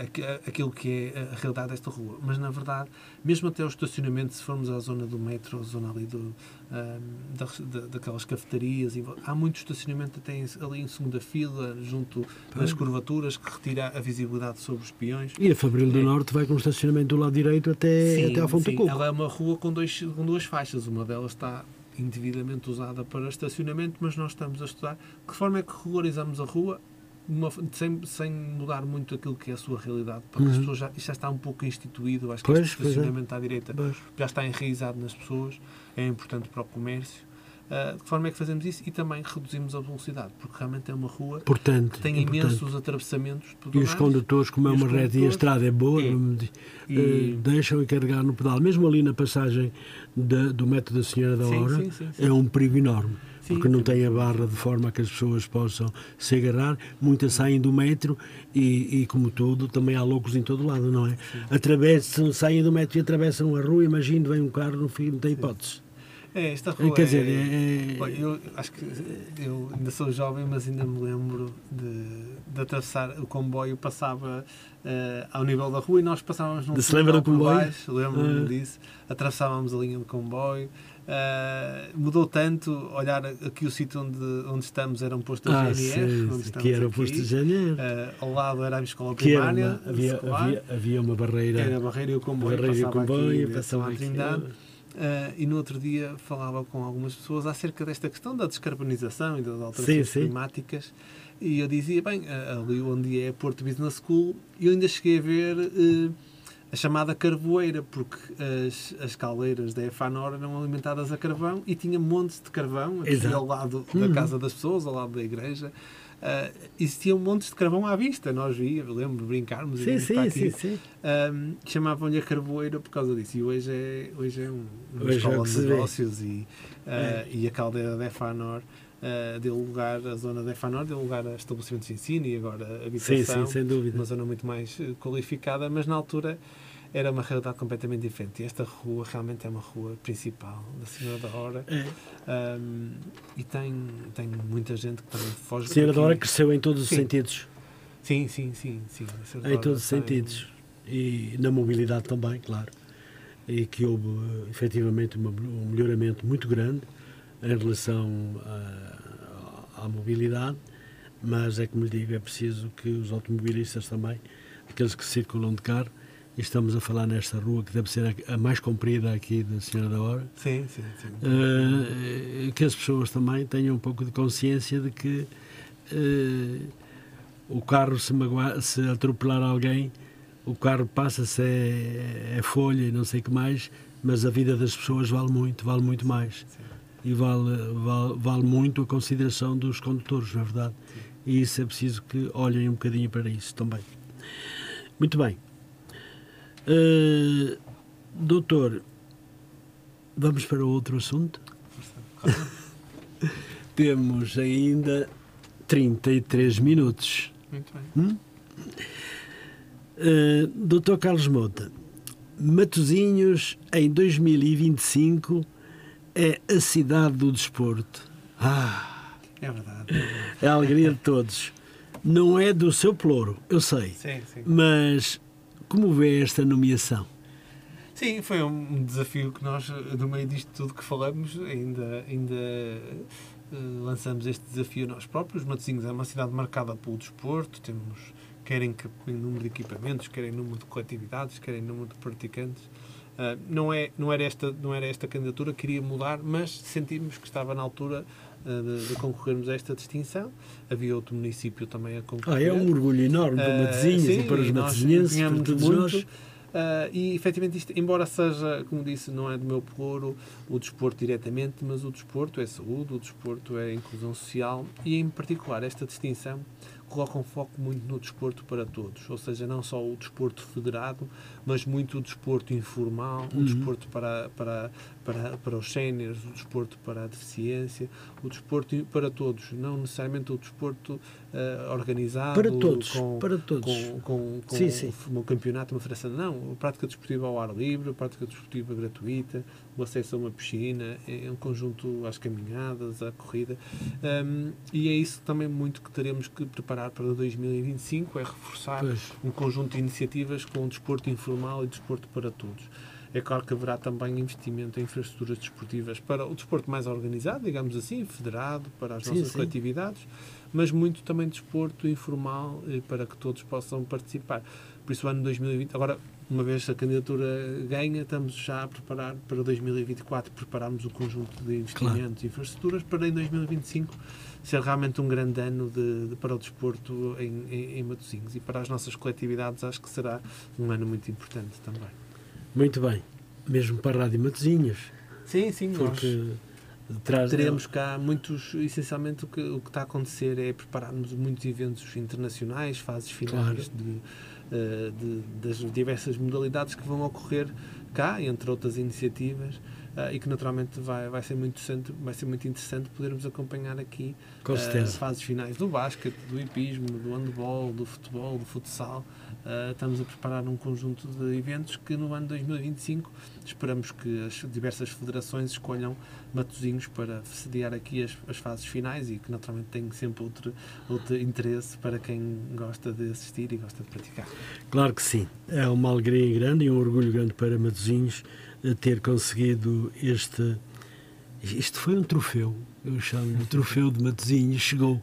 aqu- aquilo que é a realidade desta rua. Mas, na verdade, mesmo até o estacionamento, se formos à zona do metro, a zona ali do, ahm, da- da- daquelas cafetarias, há muito estacionamento até ali em segunda fila, junto Pois. curvaturas, que retira a visibilidade sobre os peões. E a Fabril do É. Norte vai com o estacionamento do lado direito até, até à fonte sim. Ela é uma rua com, dois, com duas faixas. Uma delas está indevidamente usada para estacionamento, mas nós estamos a estudar de que forma é que regularizamos a rua uma- sem, sem mudar muito aquilo que é a sua realidade, porque as Uhum. pessoas já, já está um pouco instituído, acho que Pois, este pois é. estacionamento à direita Pois. já está enraizado nas pessoas, é importante para o comércio. Ah, de que forma é que fazemos isso? E também reduzimos a velocidade, porque realmente é uma rua Portanto, que tem imensos atravessamentos E os condutores, como é uma reta e a estrada é boa, É. dizer, e- eh, deixam e carregar no pedal. Mesmo ali na passagem da- do método da Senhora da Hora, sim, sim, sim. é um perigo enorme. Porque não tem a barra de forma que as pessoas possam se agarrar. Muitas saem do metro e, e, como tudo, também há loucos em todo lado, não é? Atravessam, saem do metro e atravessam a rua, imagino, vem um carro no fim, não tem hipótese. É, esta Eh, rua Quer é- dizer, é, Olha, eu acho que eu ainda sou jovem, mas ainda me lembro de, de atravessar o comboio, passava eh, ao nível da rua e nós passávamos num se lembra do comboio? lembro-me Ah. disso, atravessávamos a linha do comboio. eh, mudou tanto olhar aqui o sítio onde, onde estamos era um posto da ah, GNR, sim, que era o aqui. posto de janeiro. Eh, ao lado era a escola que primária, uma, havia, havia, havia uma barreira, era a barreira e o comboio barreira e o passava comboio, aqui, passava à aqui. Uh, e no outro dia falava com algumas pessoas acerca desta questão da descarbonização e das alterações sim. climáticas e eu dizia, bem, uh, ali onde é Porto Business School, eu ainda cheguei a ver uh, a chamada carvoeira, porque as, as caldeiras da Efanor eram alimentadas a carvão e tinha montes de carvão aqui Exato. ao lado da Uhum. casa das pessoas, ao lado da igreja. Uh, existiam montes de carvão à vista, nós víamos, lembro de brincarmos Sim, sim, aqui. sim, sim. Um, chamavam-lhe a carvoeira por causa disso. E hoje é, hoje é um, uma Hoje é escola que de negócios e, uh, É. e a caldeira de Efanor uh, deu lugar, a zona de Efanor deu lugar a estabelecimentos de ensino e agora a Sim, habitação. sim, sem dúvida. Uma zona muito mais qualificada, mas na altura era uma realidade completamente diferente. E esta rua realmente é uma rua principal da Senhora da Hora É. um, e tem, tem muita gente que também foge A senhora da hora cresceu em todos os Sim. sentidos. Sim, sim, sim. sim. Em todos os tem- sentidos. E na mobilidade também, claro. E que houve eh, efetivamente um melhoramento muito grande em relação à, à mobilidade, mas é como lhe digo, é preciso que os automobilistas também, aqueles que circulam de carro, e estamos a falar nesta rua que deve ser a, mais comprida aqui da Senhora da Hora, Sim, sim, sim. eh, que as pessoas também tenham um pouco de consciência de que eh, o carro, se, magoar, se atropelar alguém, o carro passa-se é, é folha e não sei o que mais, mas a vida das pessoas vale muito, vale muito mais. E vale, vale, vale muito a consideração dos condutores, na verdade. E isso é preciso que olhem um bocadinho para isso também. Muito bem. Eh, doutor, vamos para outro assunto? Temos ainda 33 minutos. Muito bem. Uh, Doutor Carlos Mota, Matosinhos em 2025 é a cidade do desporto. Ah, É verdade. é verdade. é a alegria de todos. Não é do seu ploro, eu sei, Sim, sim. mas como vê esta nomeação? Sim, foi um desafio que nós, no meio disto tudo que falamos, ainda, ainda eh, lançamos este desafio nós próprios. Matosinhos é uma cidade marcada pelo desporto, temos querem que em número de equipamentos, querem número de coletividades, querem número de praticantes. Ah, não, é, não, era esta, não era esta candidatura que queria mudar, mas sentimos que estava na altura de, de concorrermos a esta distinção. Havia outro município também a Ah, concorrer. é um orgulho enorme para Ah, Matosinhos sim, e para os matosinhenses, para todos muito. nós. Ah, e efetivamente isto, embora seja, como disse, não é do meu ploro o desporto diretamente, mas o desporto é saúde, o desporto é inclusão social e em particular esta distinção coloca um foco muito no desporto para todos, ou seja, não só o desporto federado, mas muito o desporto informal, o Uhum. desporto para, para, para, para os séniores, o desporto para a deficiência, o desporto para todos, não necessariamente o desporto ah, organizado Para todos, com, para todos. com, com, com Sim, sim. um campeonato, uma federação. Não, a prática desportiva ao ar livre, a prática desportiva gratuita, o acesso a uma piscina, é um conjunto às caminhadas, à corrida. Um, e é isso também muito que teremos que preparar para 2025, é reforçar Pois. um conjunto de iniciativas com o desporto informal e desporto para todos. É claro que haverá também investimento em infraestruturas desportivas para o desporto mais organizado, digamos assim, federado, para as Sim, nossas sim. coletividades, mas muito também desporto informal eh, para que todos possam participar. Por isso, o ano 2020, agora uma vez a candidatura ganha, estamos já a preparar para 2024, prepararmos um conjunto de investimentos e infraestruturas para em 2025 ser realmente um grande ano de, de para o desporto em, em, em Matosinhos e para as nossas coletividades acho que será um ano muito importante também. Muito bem, mesmo para a Rádio Matosinhos, Sim, sim, nós porque traz teremos cá muitos, essencialmente o que, o que está a acontecer é prepararmos muitos eventos internacionais, fases finais Claro. de, de- das diversas modalidades que vão ocorrer cá, entre outras iniciativas, eh, e que naturalmente vai, vai, ser muito interessante, vai ser muito interessante podermos acompanhar aqui com eh, certeza. fases finais do basquete, do hipismo, do handball, do futebol, do futsal. Eh, estamos a preparar um conjunto de eventos que no ano 2025 esperamos que as diversas federações escolham Matosinhos para sediar aqui as, as fases finais e que naturalmente tem sempre outro, outro interesse para quem gosta de assistir e gosta de praticar. Claro que sim. É uma alegria grande e um orgulho grande para Matosinhos ter conseguido este. Isto foi um troféu, eu chamo de troféu de Matosinhos, chegou.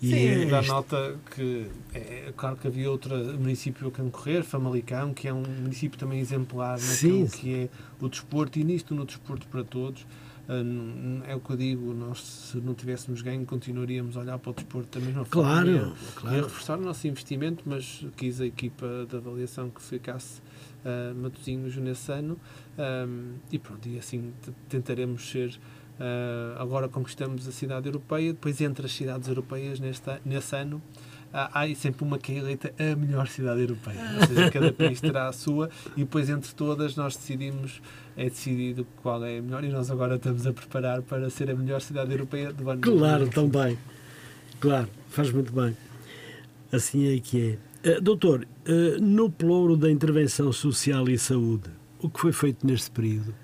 E Sim, é dá este- nota que é claro que havia outro município a concorrer, Famalicão, que é um município também exemplar Sim. naquilo que é o desporto e nisto no desporto para todos. n- É o que eu digo, nós se não tivéssemos ganho continuaríamos a olhar para o desporto da mesma forma. Claro, e a- E a claro. reforçar o nosso investimento, mas quis a equipa de avaliação que ficasse uh, Matosinhos nesse ano um, e pronto, e assim tentaremos ser. uh, agora conquistamos a cidade europeia, depois entre as cidades europeias neste, a- nesse ano há, há sempre uma que é eleita a melhor cidade europeia. Ou seja, cada país terá a sua e depois entre todas nós decidimos, é decidido qual é a melhor e nós agora estamos a preparar para ser a melhor cidade europeia do ano Claro, 2025. também. Claro, faz muito bem. Assim é que é. Eh, doutor, eh, no pelouro da intervenção social e saúde, o que foi feito neste período?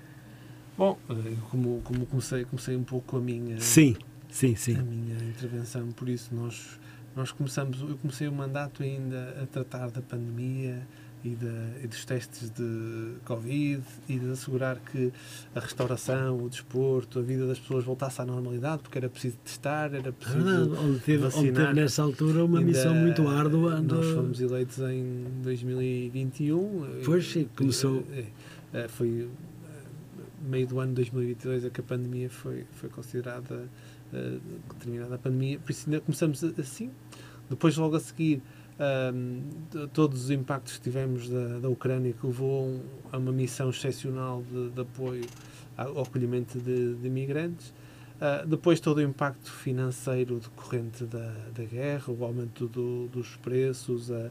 Bom, eh, como, como comecei, comecei um pouco a minha, Sim, sim, a sim. minha intervenção, por isso nós, nós começamos, eu comecei o mandato ainda a tratar da pandemia e, da, e dos testes de Covid e de assegurar que a restauração, o desporto, a vida das pessoas voltasse à normalidade, porque era preciso testar, era preciso verdade, onde teve, onde vacinar. teve nessa altura uma Ainda- missão muito árdua. de- Nós fomos eleitos em 2021. Pois, sim, começou- É, é, foi meio do ano de 2022 é que a pandemia foi, foi considerada é, terminada a pandemia. Por isso ainda começamos assim. Depois, logo a seguir, todos os impactos que tivemos da, da Ucrânia, que levou a um- uma missão excepcional de, de apoio ao acolhimento de, de imigrantes. Uh, depois todo o impacto financeiro decorrente da, da guerra, o aumento do- dos preços, a,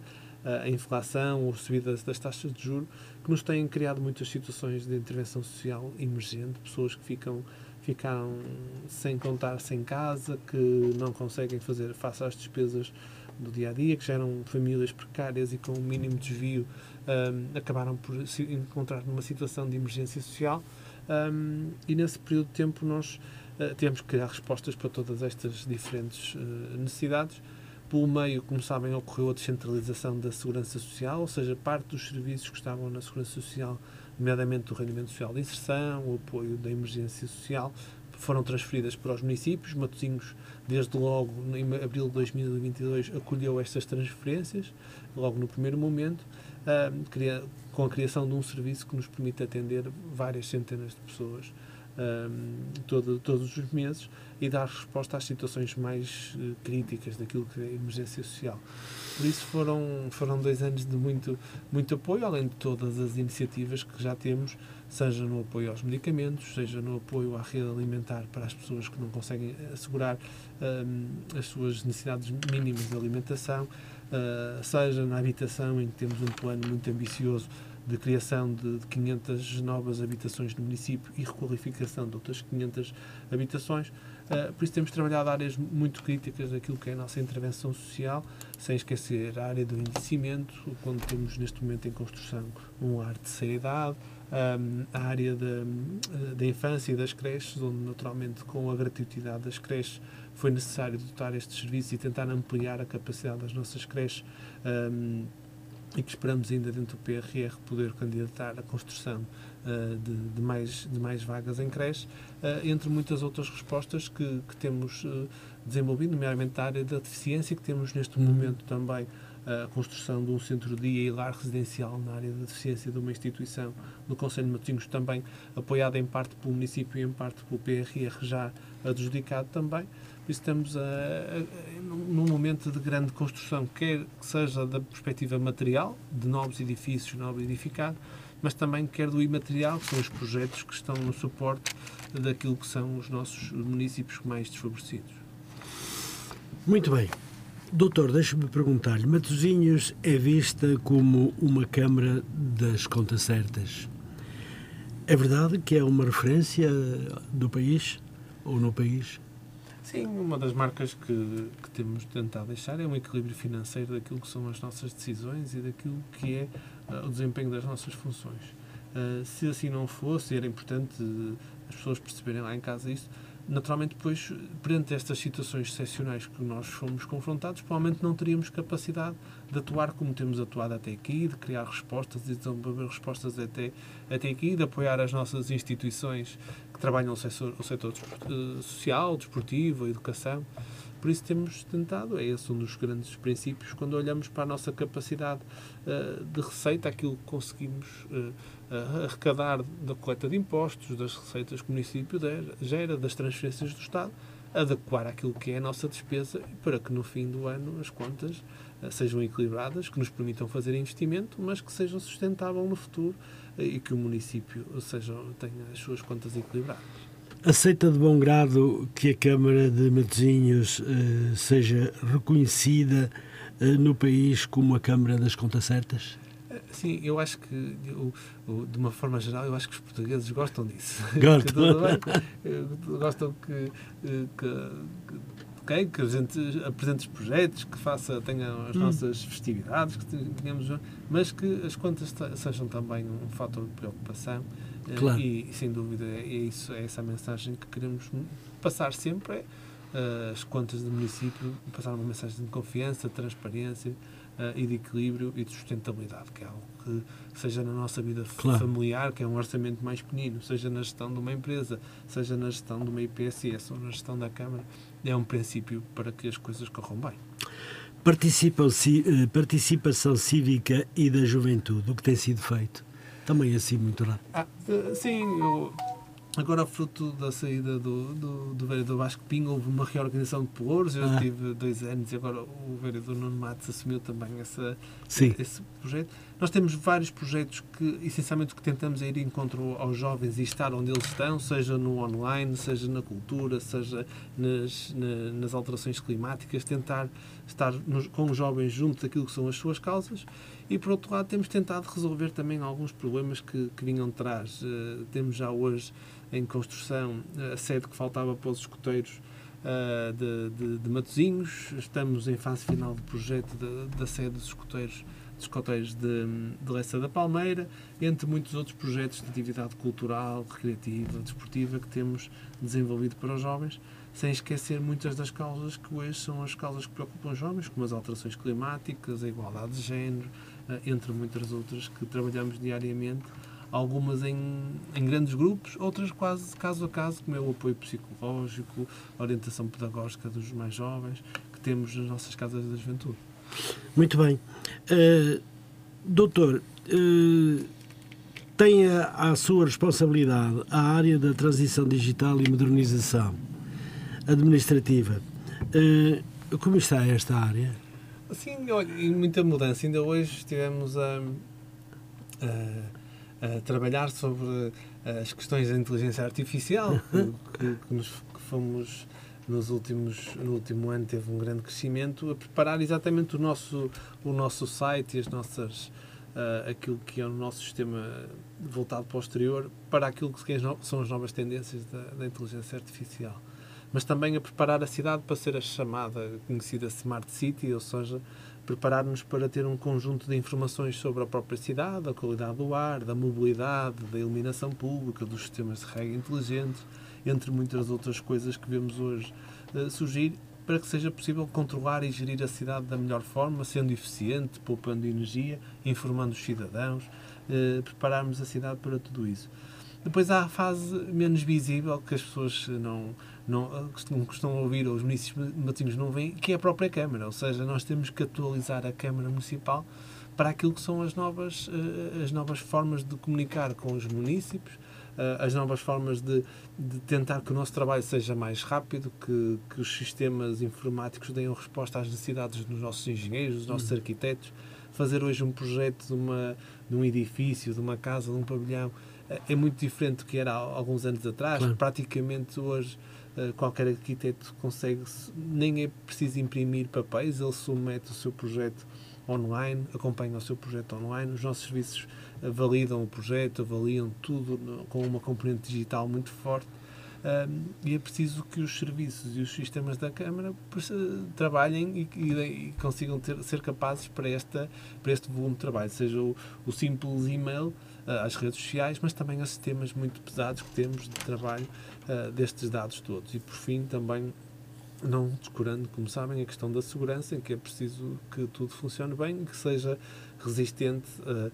a inflação, a subida das, taxas de juros, que nos têm criado muitas situações de intervenção social emergente, pessoas que ficam ficaram sem contar sem casa, que não conseguem fazer face às despesas do dia a dia, que já eram famílias precárias e com um mínimo desvio um, acabaram por se encontrar numa situação de emergência social. Um, e nesse período de tempo nós uh, que criar respostas para todas estas diferentes uh, necessidades. Pelo meio, como sabem, ocorreu a descentralização da segurança social, ou seja, parte dos serviços que estavam na segurança social, nomeadamente o rendimento social de inserção, o apoio da emergência social, foram transferidas para os municípios. Matosinhos, desde logo, em abril de 2022, acolheu estas transferências, logo no primeiro momento, cria- com a criação de um serviço que nos permite atender várias centenas de pessoas um, todo, todos os meses e dar resposta às situações mais eh, críticas daquilo que é emergência social. Por isso foram, foram dois anos de muito, muito apoio, além de todas as iniciativas que já temos, seja no apoio aos medicamentos, seja no apoio à rede alimentar para as pessoas que não conseguem assegurar um, as suas necessidades mínimas de alimentação, uh, seja na habitação, em que temos um plano muito ambicioso de criação de, de 500 novas habitações no município e requalificação de outras 500 habitações. Uh, por isso temos trabalhado áreas muito críticas daquilo que é a nossa intervenção social, sem esquecer a área do envelhecimento, quando temos neste momento em construção um lar de idade, um, a área da, da infância e das creches, onde naturalmente com a gratuitidade das creches foi necessário dotar estes serviços e tentar ampliar a capacidade das nossas creches um, e que esperamos ainda dentro do PRR poder candidatar à construção uh, de, de, mais, de mais vagas em creche, uh, entre muitas outras respostas que, que temos uh, desenvolvido, nomeadamente a área da deficiência, que temos neste momento também a construção de um centro-dia e lar residencial na área da deficiência de uma instituição no Conselho de Matosinhos, também apoiada em parte pelo município e em parte pelo PRR, já adjudicado também. Por isso estamos a, a, num momento de grande construção, quer que seja da perspectiva material, de novos edifícios, novo edificado, mas também quer do imaterial, que são os projetos que estão no suporte daquilo que são os nossos municípios mais desfavorecidos. Muito bem. Doutor, deixe-me perguntar-lhe: Matosinhos é vista como uma Câmara das Contas Certas. É verdade que é uma referência do país ou no país? Sim, uma das marcas que, que temos tentado deixar é um equilíbrio financeiro daquilo que são as nossas decisões e daquilo que é uh, o desempenho das nossas funções. Uh, se assim não fosse, era importante uh, as pessoas perceberem lá em casa isso, naturalmente, depois, perante estas situações excepcionais que nós fomos confrontados, provavelmente não teríamos capacidade de atuar como temos atuado até aqui, de criar respostas, de desenvolver respostas até, até aqui, de apoiar as nossas instituições que trabalham no setor, no setor uh, social, desportivo, educação. Por isso temos tentado, é esse um dos grandes princípios, quando olhamos para a nossa capacidade uh, de receita, aquilo que conseguimos uh, arrecadar da coleta de impostos, das receitas que o município gera, das transferências do Estado, adequar aquilo que é a nossa despesa para que no fim do ano as contas uh, sejam equilibradas, que nos permitam fazer investimento, mas que sejam sustentáveis no futuro e que o município seja, tenha as suas contas equilibradas. Aceita de bom grado que a Câmara de Matosinhos uh, seja reconhecida no país como a Câmara das Contas Certas? Sim, eu acho que, eu, eu, de uma forma geral, eu acho que os portugueses gostam disso. Gostam. gostam que, que, que, que a gente apresente os projetos, que faça, tenha as hum. nossas festividades, que tenhamos, mas que as contas sejam também um fator de preocupação. Eh, claro. E, sem dúvida, é, isso, é essa a mensagem que queremos passar sempre. É, eh, as contas do município, passar uma mensagem de confiança, de transparência, uh, e de equilíbrio e de sustentabilidade, que é algo que seja na nossa vida claro. familiar, que é um orçamento mais pequenino, seja na gestão de uma empresa, seja na gestão de uma IPSS ou na gestão da Câmara, é um princípio para que as coisas corram bem. Participação cívica e da juventude, o que tem sido feito? Também assim muito rápido. Ah, sim, eu Agora, fruto da saída do, do, do vereador Vasco Pinho, houve uma reorganização de pelouros. Eu ah. tive dois anos e agora o vereador Nuno Matos assumiu também essa, esse projeto. Nós temos vários projetos que, essencialmente, o que tentamos é ir em encontro aos jovens e estar onde eles estão, seja no online, seja na cultura, seja nas, na, nas alterações climáticas, tentar estar nos, com os jovens junto daquilo que são as suas causas. E, por outro lado, temos tentado resolver também alguns problemas que, que vinham de trás. Uh, temos já hoje em construção a sede que faltava para os escoteiros uh, de, de, de, Matosinhos. Estamos em fase final do projeto da sede dos escoteiros, dos escoteiros de, de Leça da Palmeira, entre muitos outros projetos de atividade cultural, recreativa, desportiva que temos desenvolvido para os jovens, sem esquecer muitas das causas que hoje são as causas que preocupam os jovens, como as alterações climáticas, a igualdade de género, entre muitas outras que trabalhamos diariamente algumas em, em grandes grupos, outras quase caso a caso, como é o apoio psicológico, a orientação pedagógica dos mais jovens, que temos nas nossas casas da juventude. Muito bem. Uh, doutor, uh, tem a, a, sua responsabilidade a área da transição digital e modernização administrativa. Uh, como está esta área? Sim, olha, em muita mudança. Ainda hoje tivemos a. a a trabalhar sobre eh, as questões da inteligência artificial, que, que, que, nos, que fomos nos últimos no último ano teve um grande crescimento a preparar exatamente o nosso o nosso site e as nossas uh, aquilo que é o nosso sistema voltado para o exterior para aquilo que são as novas tendências da, da inteligência artificial mas também a preparar a cidade para ser a chamada conhecida Smart City, ou seja, preparar-nos para ter um conjunto de informações sobre a própria cidade, a qualidade do ar, da mobilidade, da iluminação pública, dos sistemas de rega inteligentes, entre muitas outras coisas que vemos hoje uh, surgir, para que seja possível controlar e gerir a cidade da melhor forma, sendo eficiente, poupando energia, informando os cidadãos, uh, prepararmos a cidade para tudo isso. Depois há a fase menos visível que as pessoas não, não, que estão a ouvir, ou os municípios matosinhos não veem, que é a própria Câmara. Ou seja, nós temos que atualizar a Câmara Municipal para aquilo que são as novas, as novas formas de comunicar com os municípios, as novas formas de, de, tentar que o nosso trabalho seja mais rápido, que, que os sistemas informáticos deem resposta às necessidades dos nossos engenheiros, dos nossos uhum. arquitetos. Fazer hoje um projeto de, uma, de um edifício, de uma casa, de um pavilhão, é muito diferente do que era há alguns anos atrás. Claro. Praticamente hoje qualquer arquiteto consegue, nem é preciso imprimir papéis, ele submete o seu projeto online, acompanha o seu projeto online. Os nossos serviços validam o projeto, avaliam tudo com uma componente digital muito forte. Um, e é preciso que os serviços e os sistemas da Câmara trabalhem e, e, e consigam ter, ser capazes para, esta, para este volume de trabalho, seja o, o simples e-mail, uh, às redes sociais, mas também a sistemas muito pesados que temos de trabalho uh, destes dados todos. E por fim, também não descurando, como sabem, a questão da segurança, em que é preciso que tudo funcione bem, que seja resistente uh,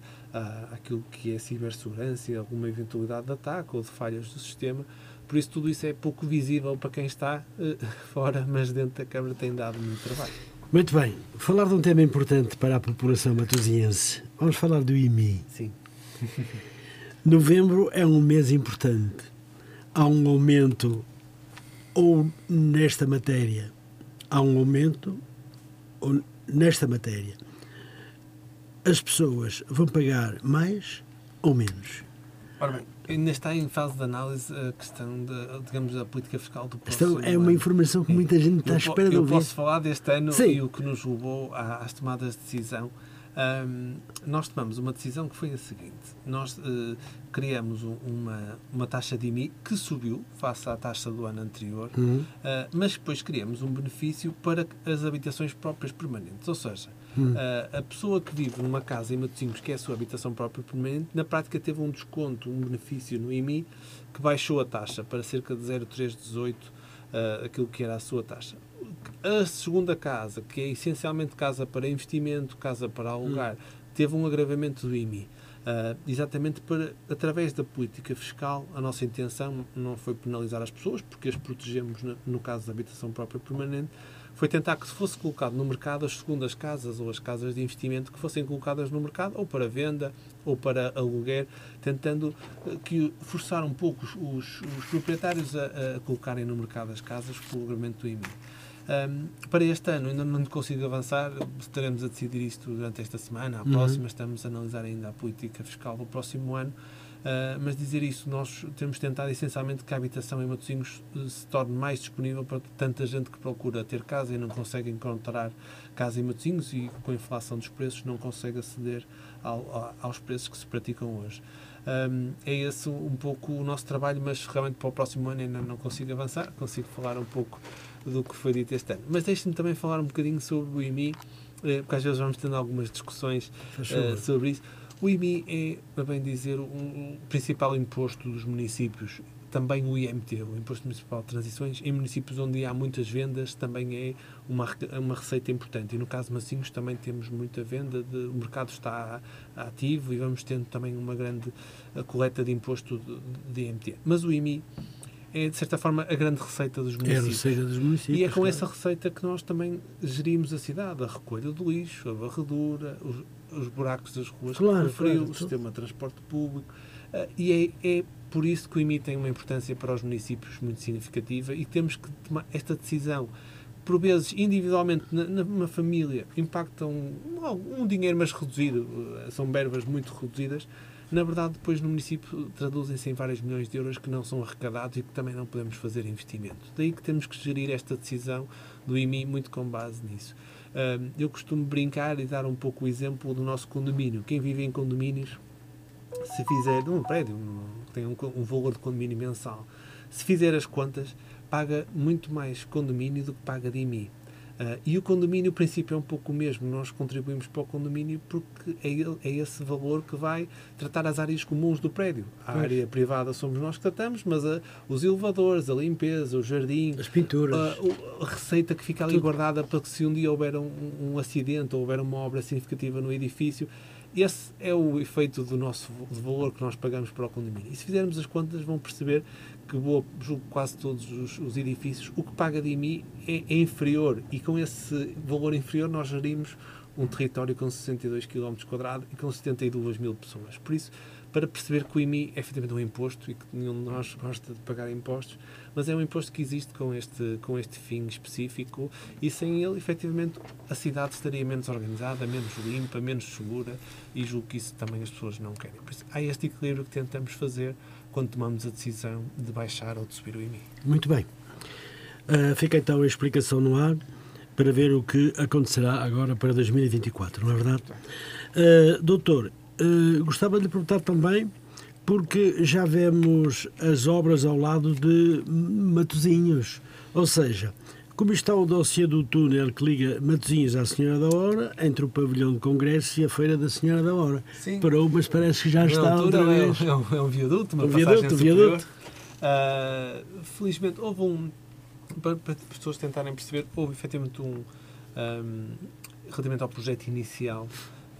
àquilo que é cibersegurança, alguma eventualidade de ataque ou de falhas do sistema. Por isso, tudo isso é pouco visível para quem está uh, fora, mas dentro da Câmara tem dado muito trabalho. Muito bem. Falar de um tema importante para a população matosinhense. Vamos falar do IMI. Sim. Novembro é um mês importante. Há um aumento, ou nesta matéria, há um aumento, ou nesta matéria, as pessoas vão pagar mais ou menos? Ora bem, ainda está em fase de análise a questão da, digamos, da política fiscal do próximo então, É uma informação que muita gente está à espera de ouvir. Eu posso falar deste ano Sim. e o que nos levou às tomadas de decisão. Um, nós tomamos uma decisão que foi a seguinte: nós uh, criamos um, uma, uma taxa de IMI que subiu face à taxa do ano anterior, uhum. uh, mas depois criamos um benefício para as habitações próprias permanentes. Ou seja, Hum. Uh, a pessoa que vive numa casa em Matosinhos, que é a sua habitação própria permanente, na prática teve um desconto, um benefício no IMI, que baixou a taxa para cerca de 0,318, uh, aquilo que era a sua taxa. A segunda casa, que é essencialmente casa para investimento, casa para alugar, hum. teve um agravamento do IMI. Uh, exatamente para, através da política fiscal, a nossa intenção não foi penalizar as pessoas, porque as protegemos no, no caso da habitação própria permanente, foi tentar que se fosse colocado no mercado as segundas casas ou as casas de investimento que fossem colocadas no mercado ou para venda ou para aluguer, tentando eh, que forçar um pouco os, os proprietários a, a, colocarem no mercado as casas com o regulamento do IMI. Um, para este ano ainda não consigo avançar, estaremos a decidir isto durante esta semana, a uhum. próxima estamos a analisar ainda a política fiscal do próximo ano Uh, mas dizer isso, nós temos tentado essencialmente que a habitação em Matosinhos eh, se torne mais disponível para tanta gente que procura ter casa e não consegue encontrar casa em Matosinhos e com a inflação dos preços não consegue aceder ao, aos preços que se praticam hoje. Um, é esse um pouco o nosso trabalho, mas realmente para o próximo ano ainda não consigo avançar, consigo falar um pouco do que foi dito este ano. Mas deixe-me também falar um bocadinho sobre o IMI, eh, porque às vezes vamos tendo algumas discussões uh, sobre isso. O IMI é, a bem dizer, o um, principal imposto dos municípios. Também o IMT, o Imposto Municipal de Transições, em municípios onde há muitas vendas, também é uma, uma receita importante. E no caso de Massinhos também temos muita venda, de, o mercado está ativo e vamos tendo também uma grande coleta de imposto de, de IMT. Mas o IMI é, de certa forma, a grande receita dos municípios. É a receita dos municípios. E é com claro. essa receita que nós também gerimos a cidade, a recolha do lixo, a varredura, os, os buracos das ruas claro, que referiu, claro, o sistema de transporte público. Uh, e é, é, por isso que o IMI tem uma importância para os municípios muito significativa e temos que tomar esta decisão. Por vezes, individualmente, na, numa família, impactam um, um dinheiro mais reduzido, uh, são verbas muito reduzidas, na verdade, depois no município traduzem-se em vários milhões de euros que não são arrecadados e que também não podemos fazer investimento. Daí que temos que gerir esta decisão do IMI muito com base nisso. eu costumo brincar e dar um pouco o exemplo do nosso condomínio. Quem vive em condomínios, se fizer um prédio, tem um, um valor de condomínio mensal, se fizer as contas, paga muito mais condomínio do que paga de IMI. Uh, e o condomínio, o princípio é um pouco o mesmo. Nós contribuímos para o condomínio porque é, ele, é esse valor que vai tratar as áreas comuns do prédio. A pois. área privada somos nós que tratamos, mas a, os elevadores, a limpeza, o jardim, as pinturas, a, a receita que fica ali Tudo. guardada para que se um dia houver um, um acidente ou houver uma obra significativa no edifício, esse é o efeito do nosso do valor que nós pagamos para o condomínio. E se fizermos as contas, vão perceber que boa, julgo quase todos os, os edifícios, o que paga de IMI é, é inferior e com esse valor inferior nós gerimos um território com 62 km e com 72 mil pessoas. Por isso, para perceber que o IMI é efetivamente um imposto e que nenhum de nós gosta de pagar impostos, mas é um imposto que existe com este, com este fim específico e sem ele, efetivamente, a cidade estaria menos organizada, menos limpa, menos segura e julgo que isso também as pessoas não querem. Por isso, há este equilíbrio que tentamos fazer quando tomamos a decisão de baixar ou de subir o IMI. Muito bem. Uh, fica então a explicação no ar para ver o que acontecerá agora para 2024, não é verdade? Uh, doutor, uh, gostava de lhe perguntar também, porque já vemos as obras ao lado de Matozinhos, ou seja, como está o dossiê do túnel que liga Matozinhos à Senhora da Hora, entre o pavilhão de congresso e a Feira da Senhora da Hora. Sim. Parou, mas parece que já está altura outra é, vez. é um, é um viaduto, uma Um passagem viaduto, um viaduto. Ah, felizmente houve um. Para, para as pessoas tentarem perceber, houve efetivamente um. ahm, relativamente ao projeto inicial,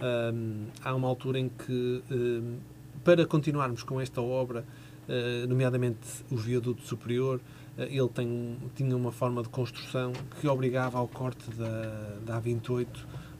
ahm, há uma altura em que, ahm, para continuarmos com esta obra, ah, nomeadamente o viaduto superior, ele tem, tinha uma forma de construção que obrigava ao corte da, da A28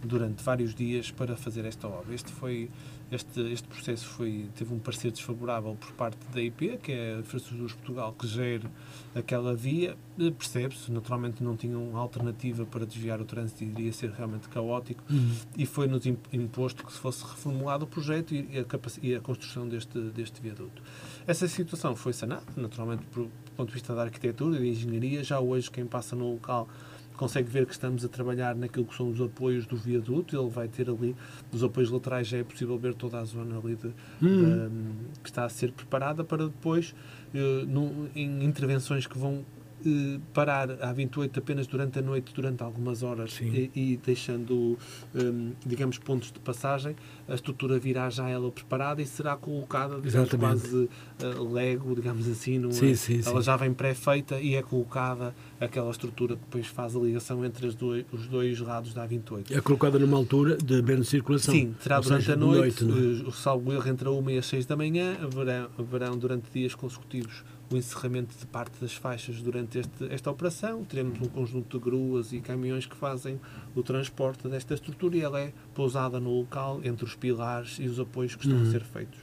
durante vários dias para fazer esta obra. Este foi este, este processo foi, teve um parecer desfavorável por parte da IP, que é a Infraestruturas Portugal, que gera aquela via. Eh, Percebe-se, naturalmente não tinham alternativa para desviar o trânsito e iria ser realmente caótico. Hum. E foi-nos im- imposto que se fosse reformulado o projeto e a, e a construção deste, deste viaduto. Essa situação foi sanada, naturalmente, por, ponto de vista da arquitetura e da engenharia. Já hoje, quem passa no local consegue ver que estamos a trabalhar naquilo que são os apoios do viaduto. Ele vai ter ali, os apoios laterais, já é possível ver toda a zona ali de, Hum. que está a ser preparada para depois, eh, num- em intervenções que vão eh, parar a 28 apenas durante a noite, durante algumas horas, e, e deixando, eh, digamos, pontos de passagem, a estrutura virá já ela preparada e será colocada, digamos, quase eh, Lego, digamos assim, não é? Sim, sim, ela sim. já vem pré-feita e é colocada aquela estrutura que depois faz a ligação entre dois, os dois lados da A28. É colocada numa altura de menos circulação. Sim, será durante seja, a noite, não é? eh, o salvo erro entre a 1 e as 6 da manhã, haverão, haverão durante dias consecutivos o encerramento de parte das faixas durante este, esta operação. Teremos um conjunto de gruas e caminhões que fazem o transporte desta estrutura e ela é pousada no local entre os pilares e os apoios que estão Uhum. a ser feitos.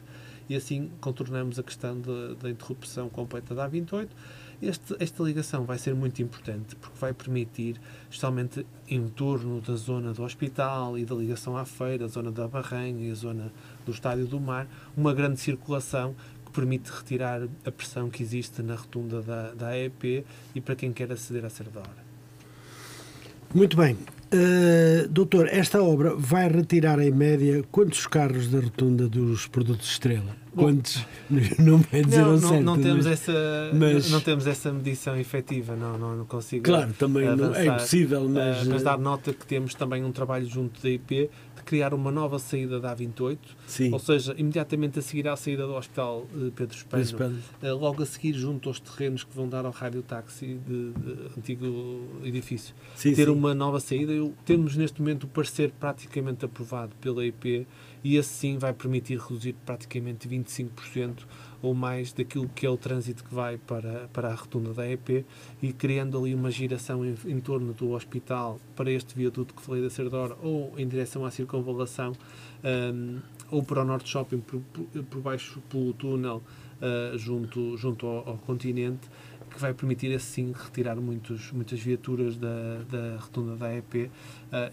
E assim contornamos a questão da, interrupção completa da A28. Este, esta ligação vai ser muito importante porque vai permitir, especialmente em torno da zona do hospital e da ligação à feira, a zona da Barranha e a zona do Estádio do Mar, uma grande circulação que permite retirar a pressão que existe na rotunda da, da AEP e para quem quer aceder à Hora. Muito bem. Uh, doutor, esta obra vai retirar em média quantos carros da rotunda dos produtos Estrela? Bom, Quantos? Não vai dizer Não, não, certo, não temos mas- essa, mas- não temos essa medição efetiva, não, não, não consigo Claro, também não, é impossível, Uh, mas... mas uh, dar nota que temos também um trabalho junto da IP criar uma nova saída da A28, sim, ou seja, imediatamente a seguir à saída do Hospital eh, Pedro Espano, eh, logo a seguir junto aos terrenos que vão dar ao rádio táxi de, de antigo edifício, Sim, ter sim. uma nova saída. Eu, temos neste momento o parecer praticamente aprovado pela IP e esse sim vai permitir reduzir praticamente 25% ou mais daquilo que é o trânsito que vai para, para a rotunda da EP e criando ali uma giração em, em torno do hospital para este viaduto que falei da Cerdora ou em direção à circunvalação um, ou para o Norte Shopping por, por- baixo pelo túnel uh, junto, junto ao, ao continente que vai permitir assim retirar muitos, muitas viaturas da, da rotunda da EP uh,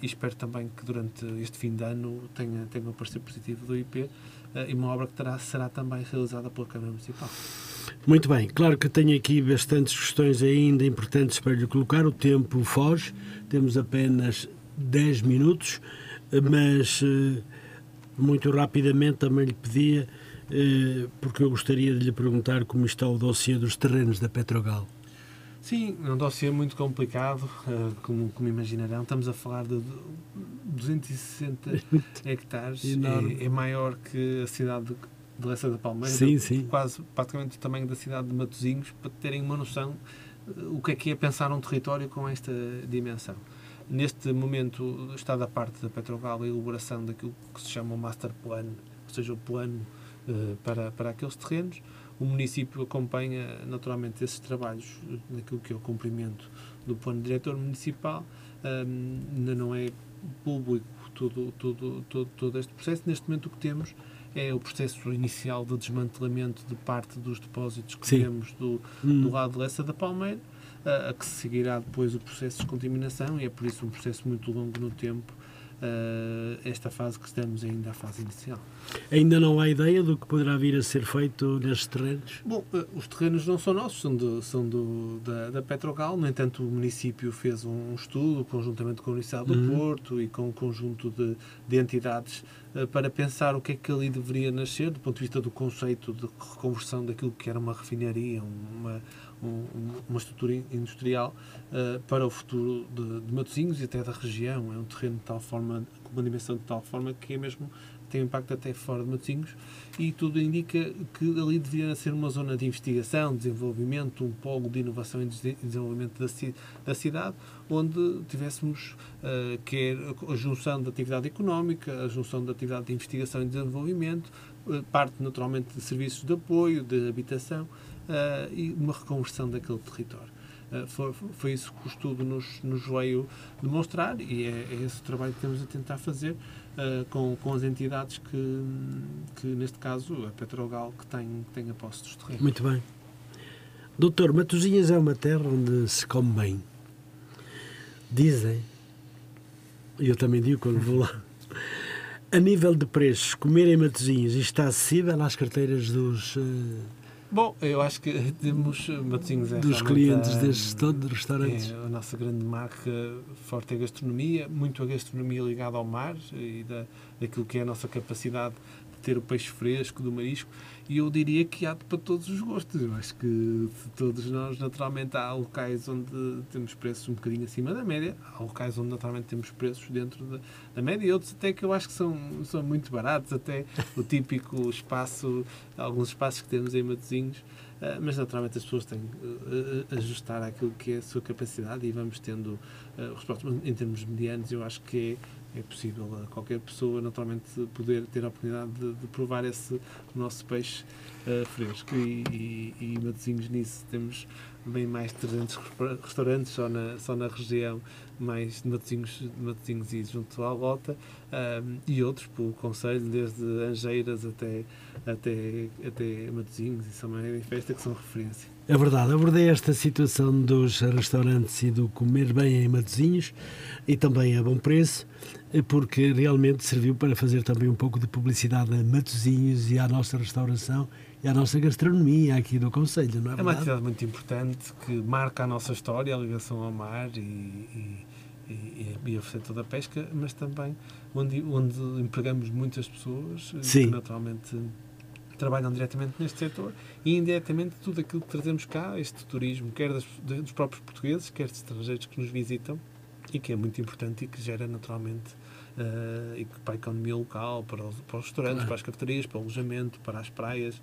e espero também que durante este fim de ano tenha, tenha um parecer positivo do IP e uma obra que terá, será também realizada pela Câmara Municipal. Muito bem, claro que tenho aqui bastantes questões ainda importantes para lhe colocar, o tempo foge, temos apenas 10 minutos, eh, mas eh, muito rapidamente também lhe pedia, eh, porque eu gostaria de lhe perguntar como está o dossiê dos terrenos da Petrogal. Sim, é um dossiê muito complicado, uh, como, como imaginarão. Estamos a falar de 260 hectares, é, é maior que a cidade de, Leça da Palmeira, Sim, sim. quase praticamente o tamanho da cidade de Matosinhos, para terem uma noção uh, o que é que é pensar um território com esta dimensão. Neste momento está da parte da Petrogal a elaboração daquilo que se chama o Master Plan, ou seja, o plano uh, para, para aqueles terrenos, o município acompanha naturalmente esses trabalhos naquilo que é o cumprimento do plano diretor municipal. Ainda não é público todo, todo, todo, todo este processo. Neste momento o que temos é o processo inicial de desmantelamento de parte dos depósitos que Sim. temos do, Hum. do lado de Lessa da Palmeira, a, a que se seguirá depois o processo de contaminação e é por isso um processo muito longo no tempo. Uh, esta fase que estamos ainda à fase inicial. Ainda não há ideia do que poderá vir a ser feito nestes terrenos? Bom, uh, os terrenos não são nossos, são, do, são do, da, da Petrogal. No entanto, o município fez um estudo, conjuntamente com a Universidade do Uhum. Porto e com um conjunto de, de entidades, uh, para pensar o que é que ali deveria nascer, do ponto de vista do conceito de reconversão daquilo que era uma refinaria, uma, um- uma estrutura in- industrial, uh, para o futuro de, de Matosinhos e até da região. É um terreno de tal forma, com uma dimensão de tal forma que é mesmo tem impacto até fora de Matosinhos e tudo indica que ali deveria ser uma zona de investigação, desenvolvimento, um polo de inovação e de desenvolvimento da, ci- da cidade, onde tivéssemos eh, quer a junção da atividade económica, a junção da atividade de investigação e desenvolvimento, eh, parte naturalmente de serviços de apoio, de habitação eh, e uma reconversão daquele território. Eh, foi, foi isso que o estudo nos, nos veio demonstrar e é, é esse o trabalho que temos a tentar fazer eh, com, com as entidades que, que, neste caso, a Petrogal, que tem, que tem a posse dos terrenos. Muito bem. Doutor, Matosinhas é uma terra onde se come bem. Dizem, e eu também digo quando vou lá, a nível de preços, comer em Matosinhos está acessível às carteiras dos, eh, Bom, eu acho que temos Matosinhos é dos clientes a- destes todos de restaurantes. É a nossa grande marca forte é a gastronomia, muito a gastronomia ligada ao mar e da, daquilo que é a nossa capacidade de ter o peixe fresco, do marisco, e eu diria que há para todos os gostos. Eu acho que todos nós, naturalmente, há locais onde temos preços um bocadinho acima da média, há locais onde naturalmente temos preços dentro da, da média, e outros até que eu acho que são, são muito baratos, até o típico espaço, alguns espaços que temos em Matosinhos, Uh, mas naturalmente as pessoas têm que uh, ajustar àquilo que é a sua capacidade e vamos tendo uh, respostas. Em termos medianos, eu acho que é, é possível a qualquer pessoa, naturalmente, poder ter a oportunidade de, de provar esse nosso peixe uh, fresco. E, e, nisso temos bem mais de 300 respa- restaurantes só na, só na região, mais de Matosinhos, e junto à Lota, um, e outros pelo Conselho, desde Angeiras até, até, até Matosinhos e São Maria em Festa, que são referência. É verdade, abordei esta situação dos restaurantes e do comer bem em Matosinhos e também a bom preço, porque realmente serviu para fazer também um pouco de publicidade a Matosinhos e à nossa restauração e à nossa gastronomia aqui do Conselho, não é É uma verdade? atividade muito importante que marca a nossa história, a ligação ao mar e, e, e, e a faceta da pesca, mas também onde, onde empregamos muitas pessoas eh, Sim. que naturalmente trabalham diretamente neste setor e indiretamente tudo aquilo que trazemos cá, este turismo, quer das- dos próprios portugueses, quer de estrangeiros que nos visitam e que é muito importante e que gera naturalmente eh, e que para a economia local, para os, para os restaurantes, Claro. para as cafeterias, para o alojamento, para as praias.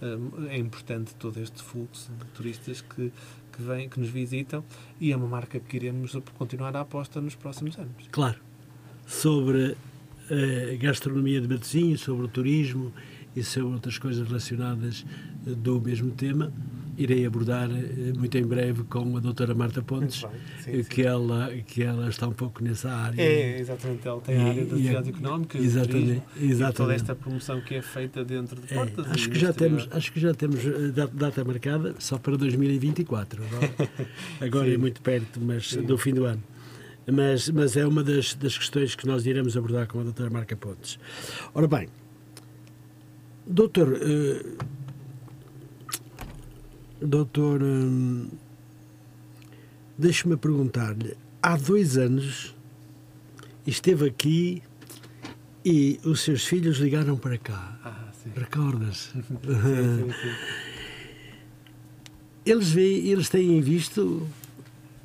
eh, é importante todo este fluxo de turistas que, que, vêm, que nos visitam e é uma marca que iremos continuar a aposta nos próximos anos. Claro. Sobre a gastronomia de Matosinhos, sobre o turismo e sobre outras coisas relacionadas eh, do mesmo tema, irei abordar eh, muito em breve com a doutora Marta Pontes, eh, que ela, que ela está um pouco nessa área. É, exatamente, ela tem a área e a- atividades económicas, do Exatamente, turismo, e toda exatamente. esta promoção que é feita dentro de É, portas. acho, e que já temos, acho que já temos da- data marcada só para 2024. Agora, agora é Sim. muito perto mas, Sim. do fim do ano. Mas, mas é uma das, das questões que nós iremos abordar com a doutora Marca Pontes. Ora bem, doutor, eh, doutor, hum, deixe-me perguntar-lhe, há dois anos esteve aqui e os seus filhos ligaram para cá. Ah, sim. Recordas? sim, sim, sim. Eles, veem, eles têm visto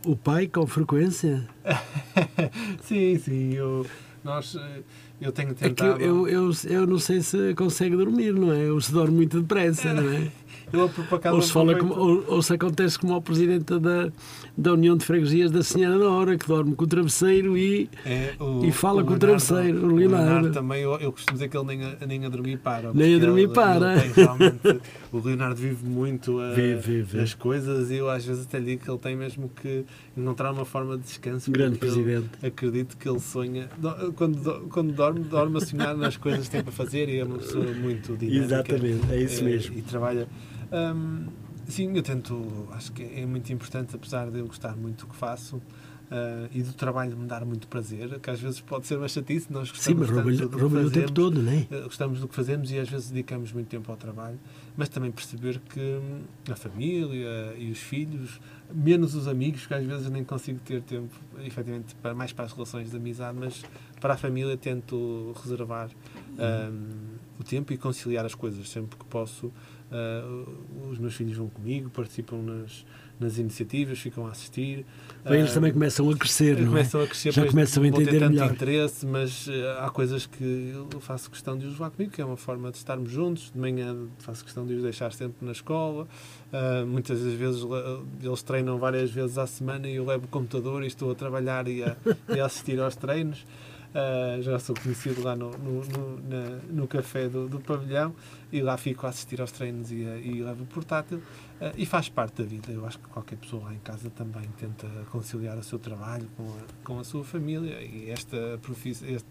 o pai com frequência? sim, sim, eu, nós, eh, eu tenho É tentado... eu, eu, eu, eu não sei se consegue dormir, não é? Ou se dorme muito depressa, não é? Eu por acaso Ou se, fala como, ou, ou se acontece como ao presidente da, da União de Freguesias da Senhora da Hora, que dorme com o travesseiro e. É, o- E fala com o travesseiro, o Leonardo. também, eu, eu costumo dizer que ele nem a, nem a dormir para. Nem a dormir ele- para. ele tem realmente- o Leonardo vive muito a- Vive, vive, vive. as coisas e eu às vezes até digo que ele tem mesmo que encontrar uma forma de descanso. Grande presidente. acredito que ele sonha. do- Quando, do- quando dorme, dorme a sonhar nas coisas que tem para fazer e é uma pessoa muito dinâmica. Exatamente, é isso eh, mesmo. E trabalha. Hum, sim, eu tento. Acho que é muito importante, apesar de eu gostar muito do que faço. ah, e do trabalho me dar muito prazer, que às vezes pode ser uma chatice, nós Sim, gostamos mas que rouba-lhe o tempo fazemos, todo, não é? eh, gostamos do que fazemos e às vezes dedicamos muito tempo ao trabalho, mas também perceber que hum, a família e os filhos, menos os amigos, que às vezes nem consigo ter tempo, efetivamente, para, mais para as relações de amizade, mas para a família tento reservar hum, o tempo e conciliar as coisas sempre que posso. ah, os meus filhos vão comigo, participam nas, nas iniciativas, ficam a assistir. Bem, eles Ah, também começam a crescer, não é? começam a crescer, Já começam a entender tanto melhor. interesse, mas eh, há coisas que eu faço questão de os levar comigo, que é uma forma de estarmos juntos. De manhã faço questão de os deixar sempre na escola. Ah, muitas das vezes le- eles treinam várias vezes à semana e eu levo o computador e estou a trabalhar e a, e a assistir aos treinos. Ah, já sou conhecido lá no, no, no, na- no café do, do pavilhão e lá fico a assistir aos treinos e, e levo o portátil. Ah, e faz parte da vida. Eu acho que qualquer pessoa lá em casa também tenta conciliar o seu trabalho com a, com a sua família e esta profissão, este,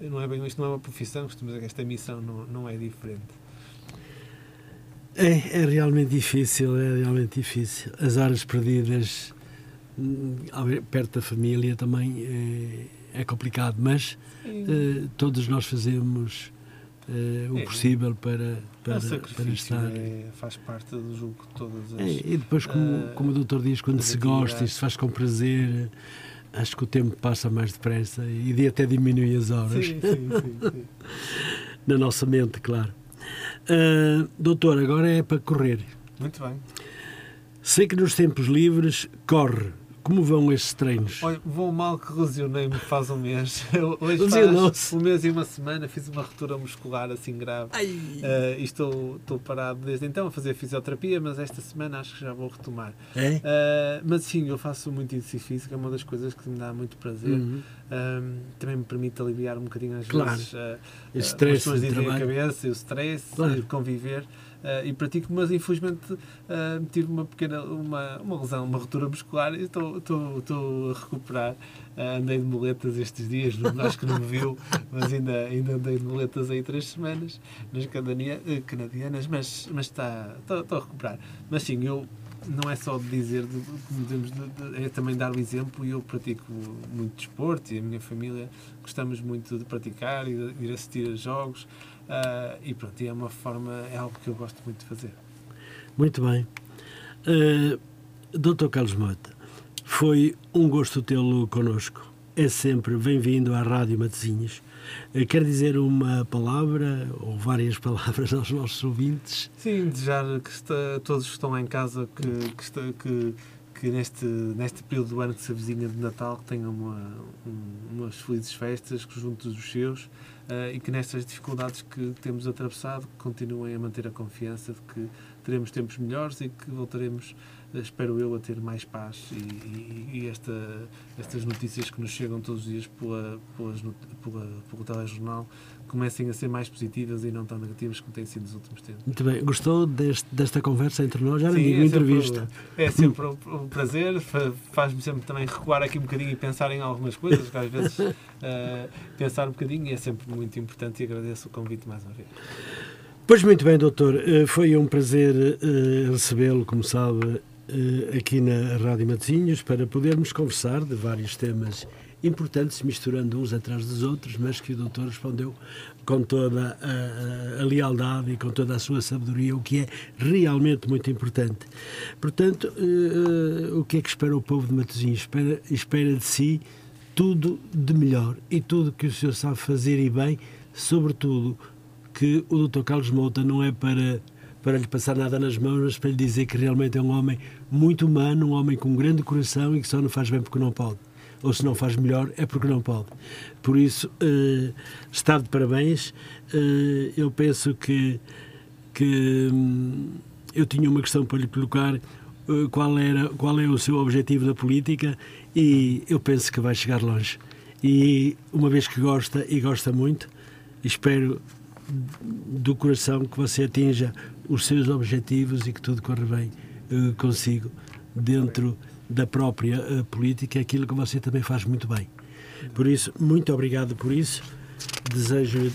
não é bem, isto não é uma profissão, que esta missão não, não é diferente. É, é realmente difícil, é realmente difícil. As horas perdidas hum, perto da família também é, é complicado, mas eh, todos nós fazemos eh, o É. possível para, para, para estar. é, faz parte do jogo de todas as. É, e depois, como, eh, como o doutor diz, quando se gosta e se faz com prazer, acho que o tempo passa mais depressa e de até diminui as horas. Sim, sim, sim, sim. Na nossa mente, claro. Ah, doutor, agora é para correr. Muito bem. Sei que nos tempos livres corre. Como vão estes treinos? Olha, vou mal que lesionei-me faz um mês. Hoje faz um mês e uma semana fiz uma ruptura muscular assim grave. Ai, Eh, e estou, estou parado desde então a fazer fisioterapia, mas esta semana acho que já vou retomar. é? Eh, mas sim, eu faço muito exercício físico, é uma das coisas que me dá muito prazer. Uhum. Ahm, também me permite aliviar um bocadinho às Claro. vezes eh, as pessoas de dizem a cabeça, o stress, Claro. conviver eh, e pratico, mas infelizmente eh, tive uma pequena uma, uma lesão, uma ruptura muscular e estou, estou, estou a recuperar. Eh, andei de muletas estes dias, acho que não me viu, mas ainda, ainda andei de muletas aí três semanas nas canadianas, mas, mas está, estou, a recuperar. Mas sim, eu não é só dizer, é também dar o exemplo e eu pratico muito desporto e a minha família gostamos muito de praticar e de ir assistir a jogos ah, e pronto, é uma forma, é algo que eu gosto muito de fazer. Muito bem. Uh, Doutor Carlos Mota, foi um gosto tê-lo connosco. É sempre bem-vindo à Rádio Matezinhos. Uh, quer dizer uma palavra ou várias palavras aos nossos ouvintes? Sim, desejar que está- todos que estão lá em casa que, que, está- que, que neste, neste período do ano que se avizinha de Natal que tenham uma, um- umas felizes festas que juntos dos seus ah, e que nestas dificuldades que temos atravessado continuem a manter a confiança de que teremos tempos melhores e que voltaremos, eh, espero eu, a ter mais paz e, e- e esta, estas notícias que nos chegam todos os dias pela, pelas pela, pelo telejornal comecem a ser mais positivas e não tão negativas como têm sido nos últimos tempos. Muito bem. Gostou deste- desta conversa entre nós? Já Sim, digo é sempre- entrevista. É sempre um, prazer, fa- faz-me sempre também recuar aqui um bocadinho e pensar em algumas coisas, que às vezes eh, pensar um bocadinho é sempre muito importante e agradeço o convite mais uma vez. Pois muito bem, doutor. Eh, Foi um prazer eh, recebê-lo, como sabe, eh, aqui na Rádio Matosinhos para podermos conversar de vários temas importantes, misturando uns atrás dos outros, mas que o doutor respondeu com toda a, a- a lealdade e com toda a sua sabedoria, o que é realmente muito importante. Portanto, eh, o que é que espera o povo de Matosinhos? Espera, espera de si tudo de melhor e tudo que o senhor sabe fazer e bem, sobretudo que o Dr. Carlos Mouta não é para, para lhe passar nada nas mãos, mas para lhe dizer que realmente é um homem muito humano, um homem com um grande coração e que só não faz bem porque não pode. Ou se não faz melhor, é porque não pode. Por isso, eh, está de parabéns. Eh, eu penso que, que hum, eu tinha uma questão para lhe colocar. Uh, qual, era, qual é o seu objetivo da política? E eu penso que vai chegar longe. E uma vez que gosta e gosta muito, espero do coração que você atinja os seus objetivos e que tudo corra bem uh, consigo dentro da própria uh, política, aquilo que você também faz muito bem. Por isso, muito obrigado por isso. Desejo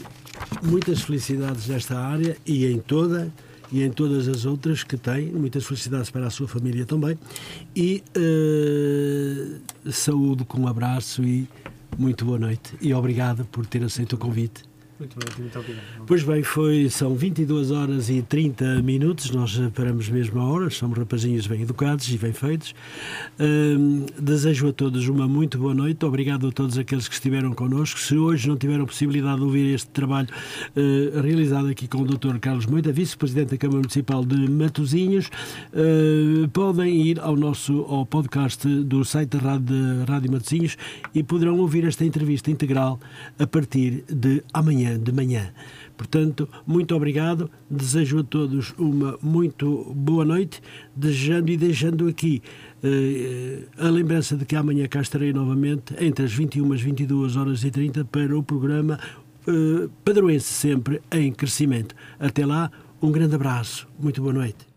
muitas felicidades nesta área e em toda e em todas as outras que tem. Muitas felicidades para a sua família também. E uh, saúde com um abraço e muito boa noite. E obrigado por ter aceito o convite. Muito bem, muito obrigado. Pois bem, foi, são 22 horas e 30 minutos, nós paramos mesmo a hora, somos rapazinhos bem educados e bem feitos. Hum, desejo a todos uma muito boa noite, obrigado a todos aqueles que estiveram connosco. Se hoje não tiveram possibilidade de ouvir este trabalho uh, realizado aqui com o Dr. Carlos Moita, Vice-Presidente da Câmara Municipal de Matosinhos, uh, podem ir ao nosso ao podcast do site da Rádio, Rádio Matosinhos e poderão ouvir esta entrevista integral a partir de amanhã amanhã de manhã. Portanto, muito obrigado, desejo a todos uma muito boa noite, desejando e deixando aqui eh, a lembrança de que amanhã cá estarei novamente entre as 21 e 22 horas e 30 para o programa eh, Padroense sempre em crescimento. Até lá, um grande abraço, muito boa noite.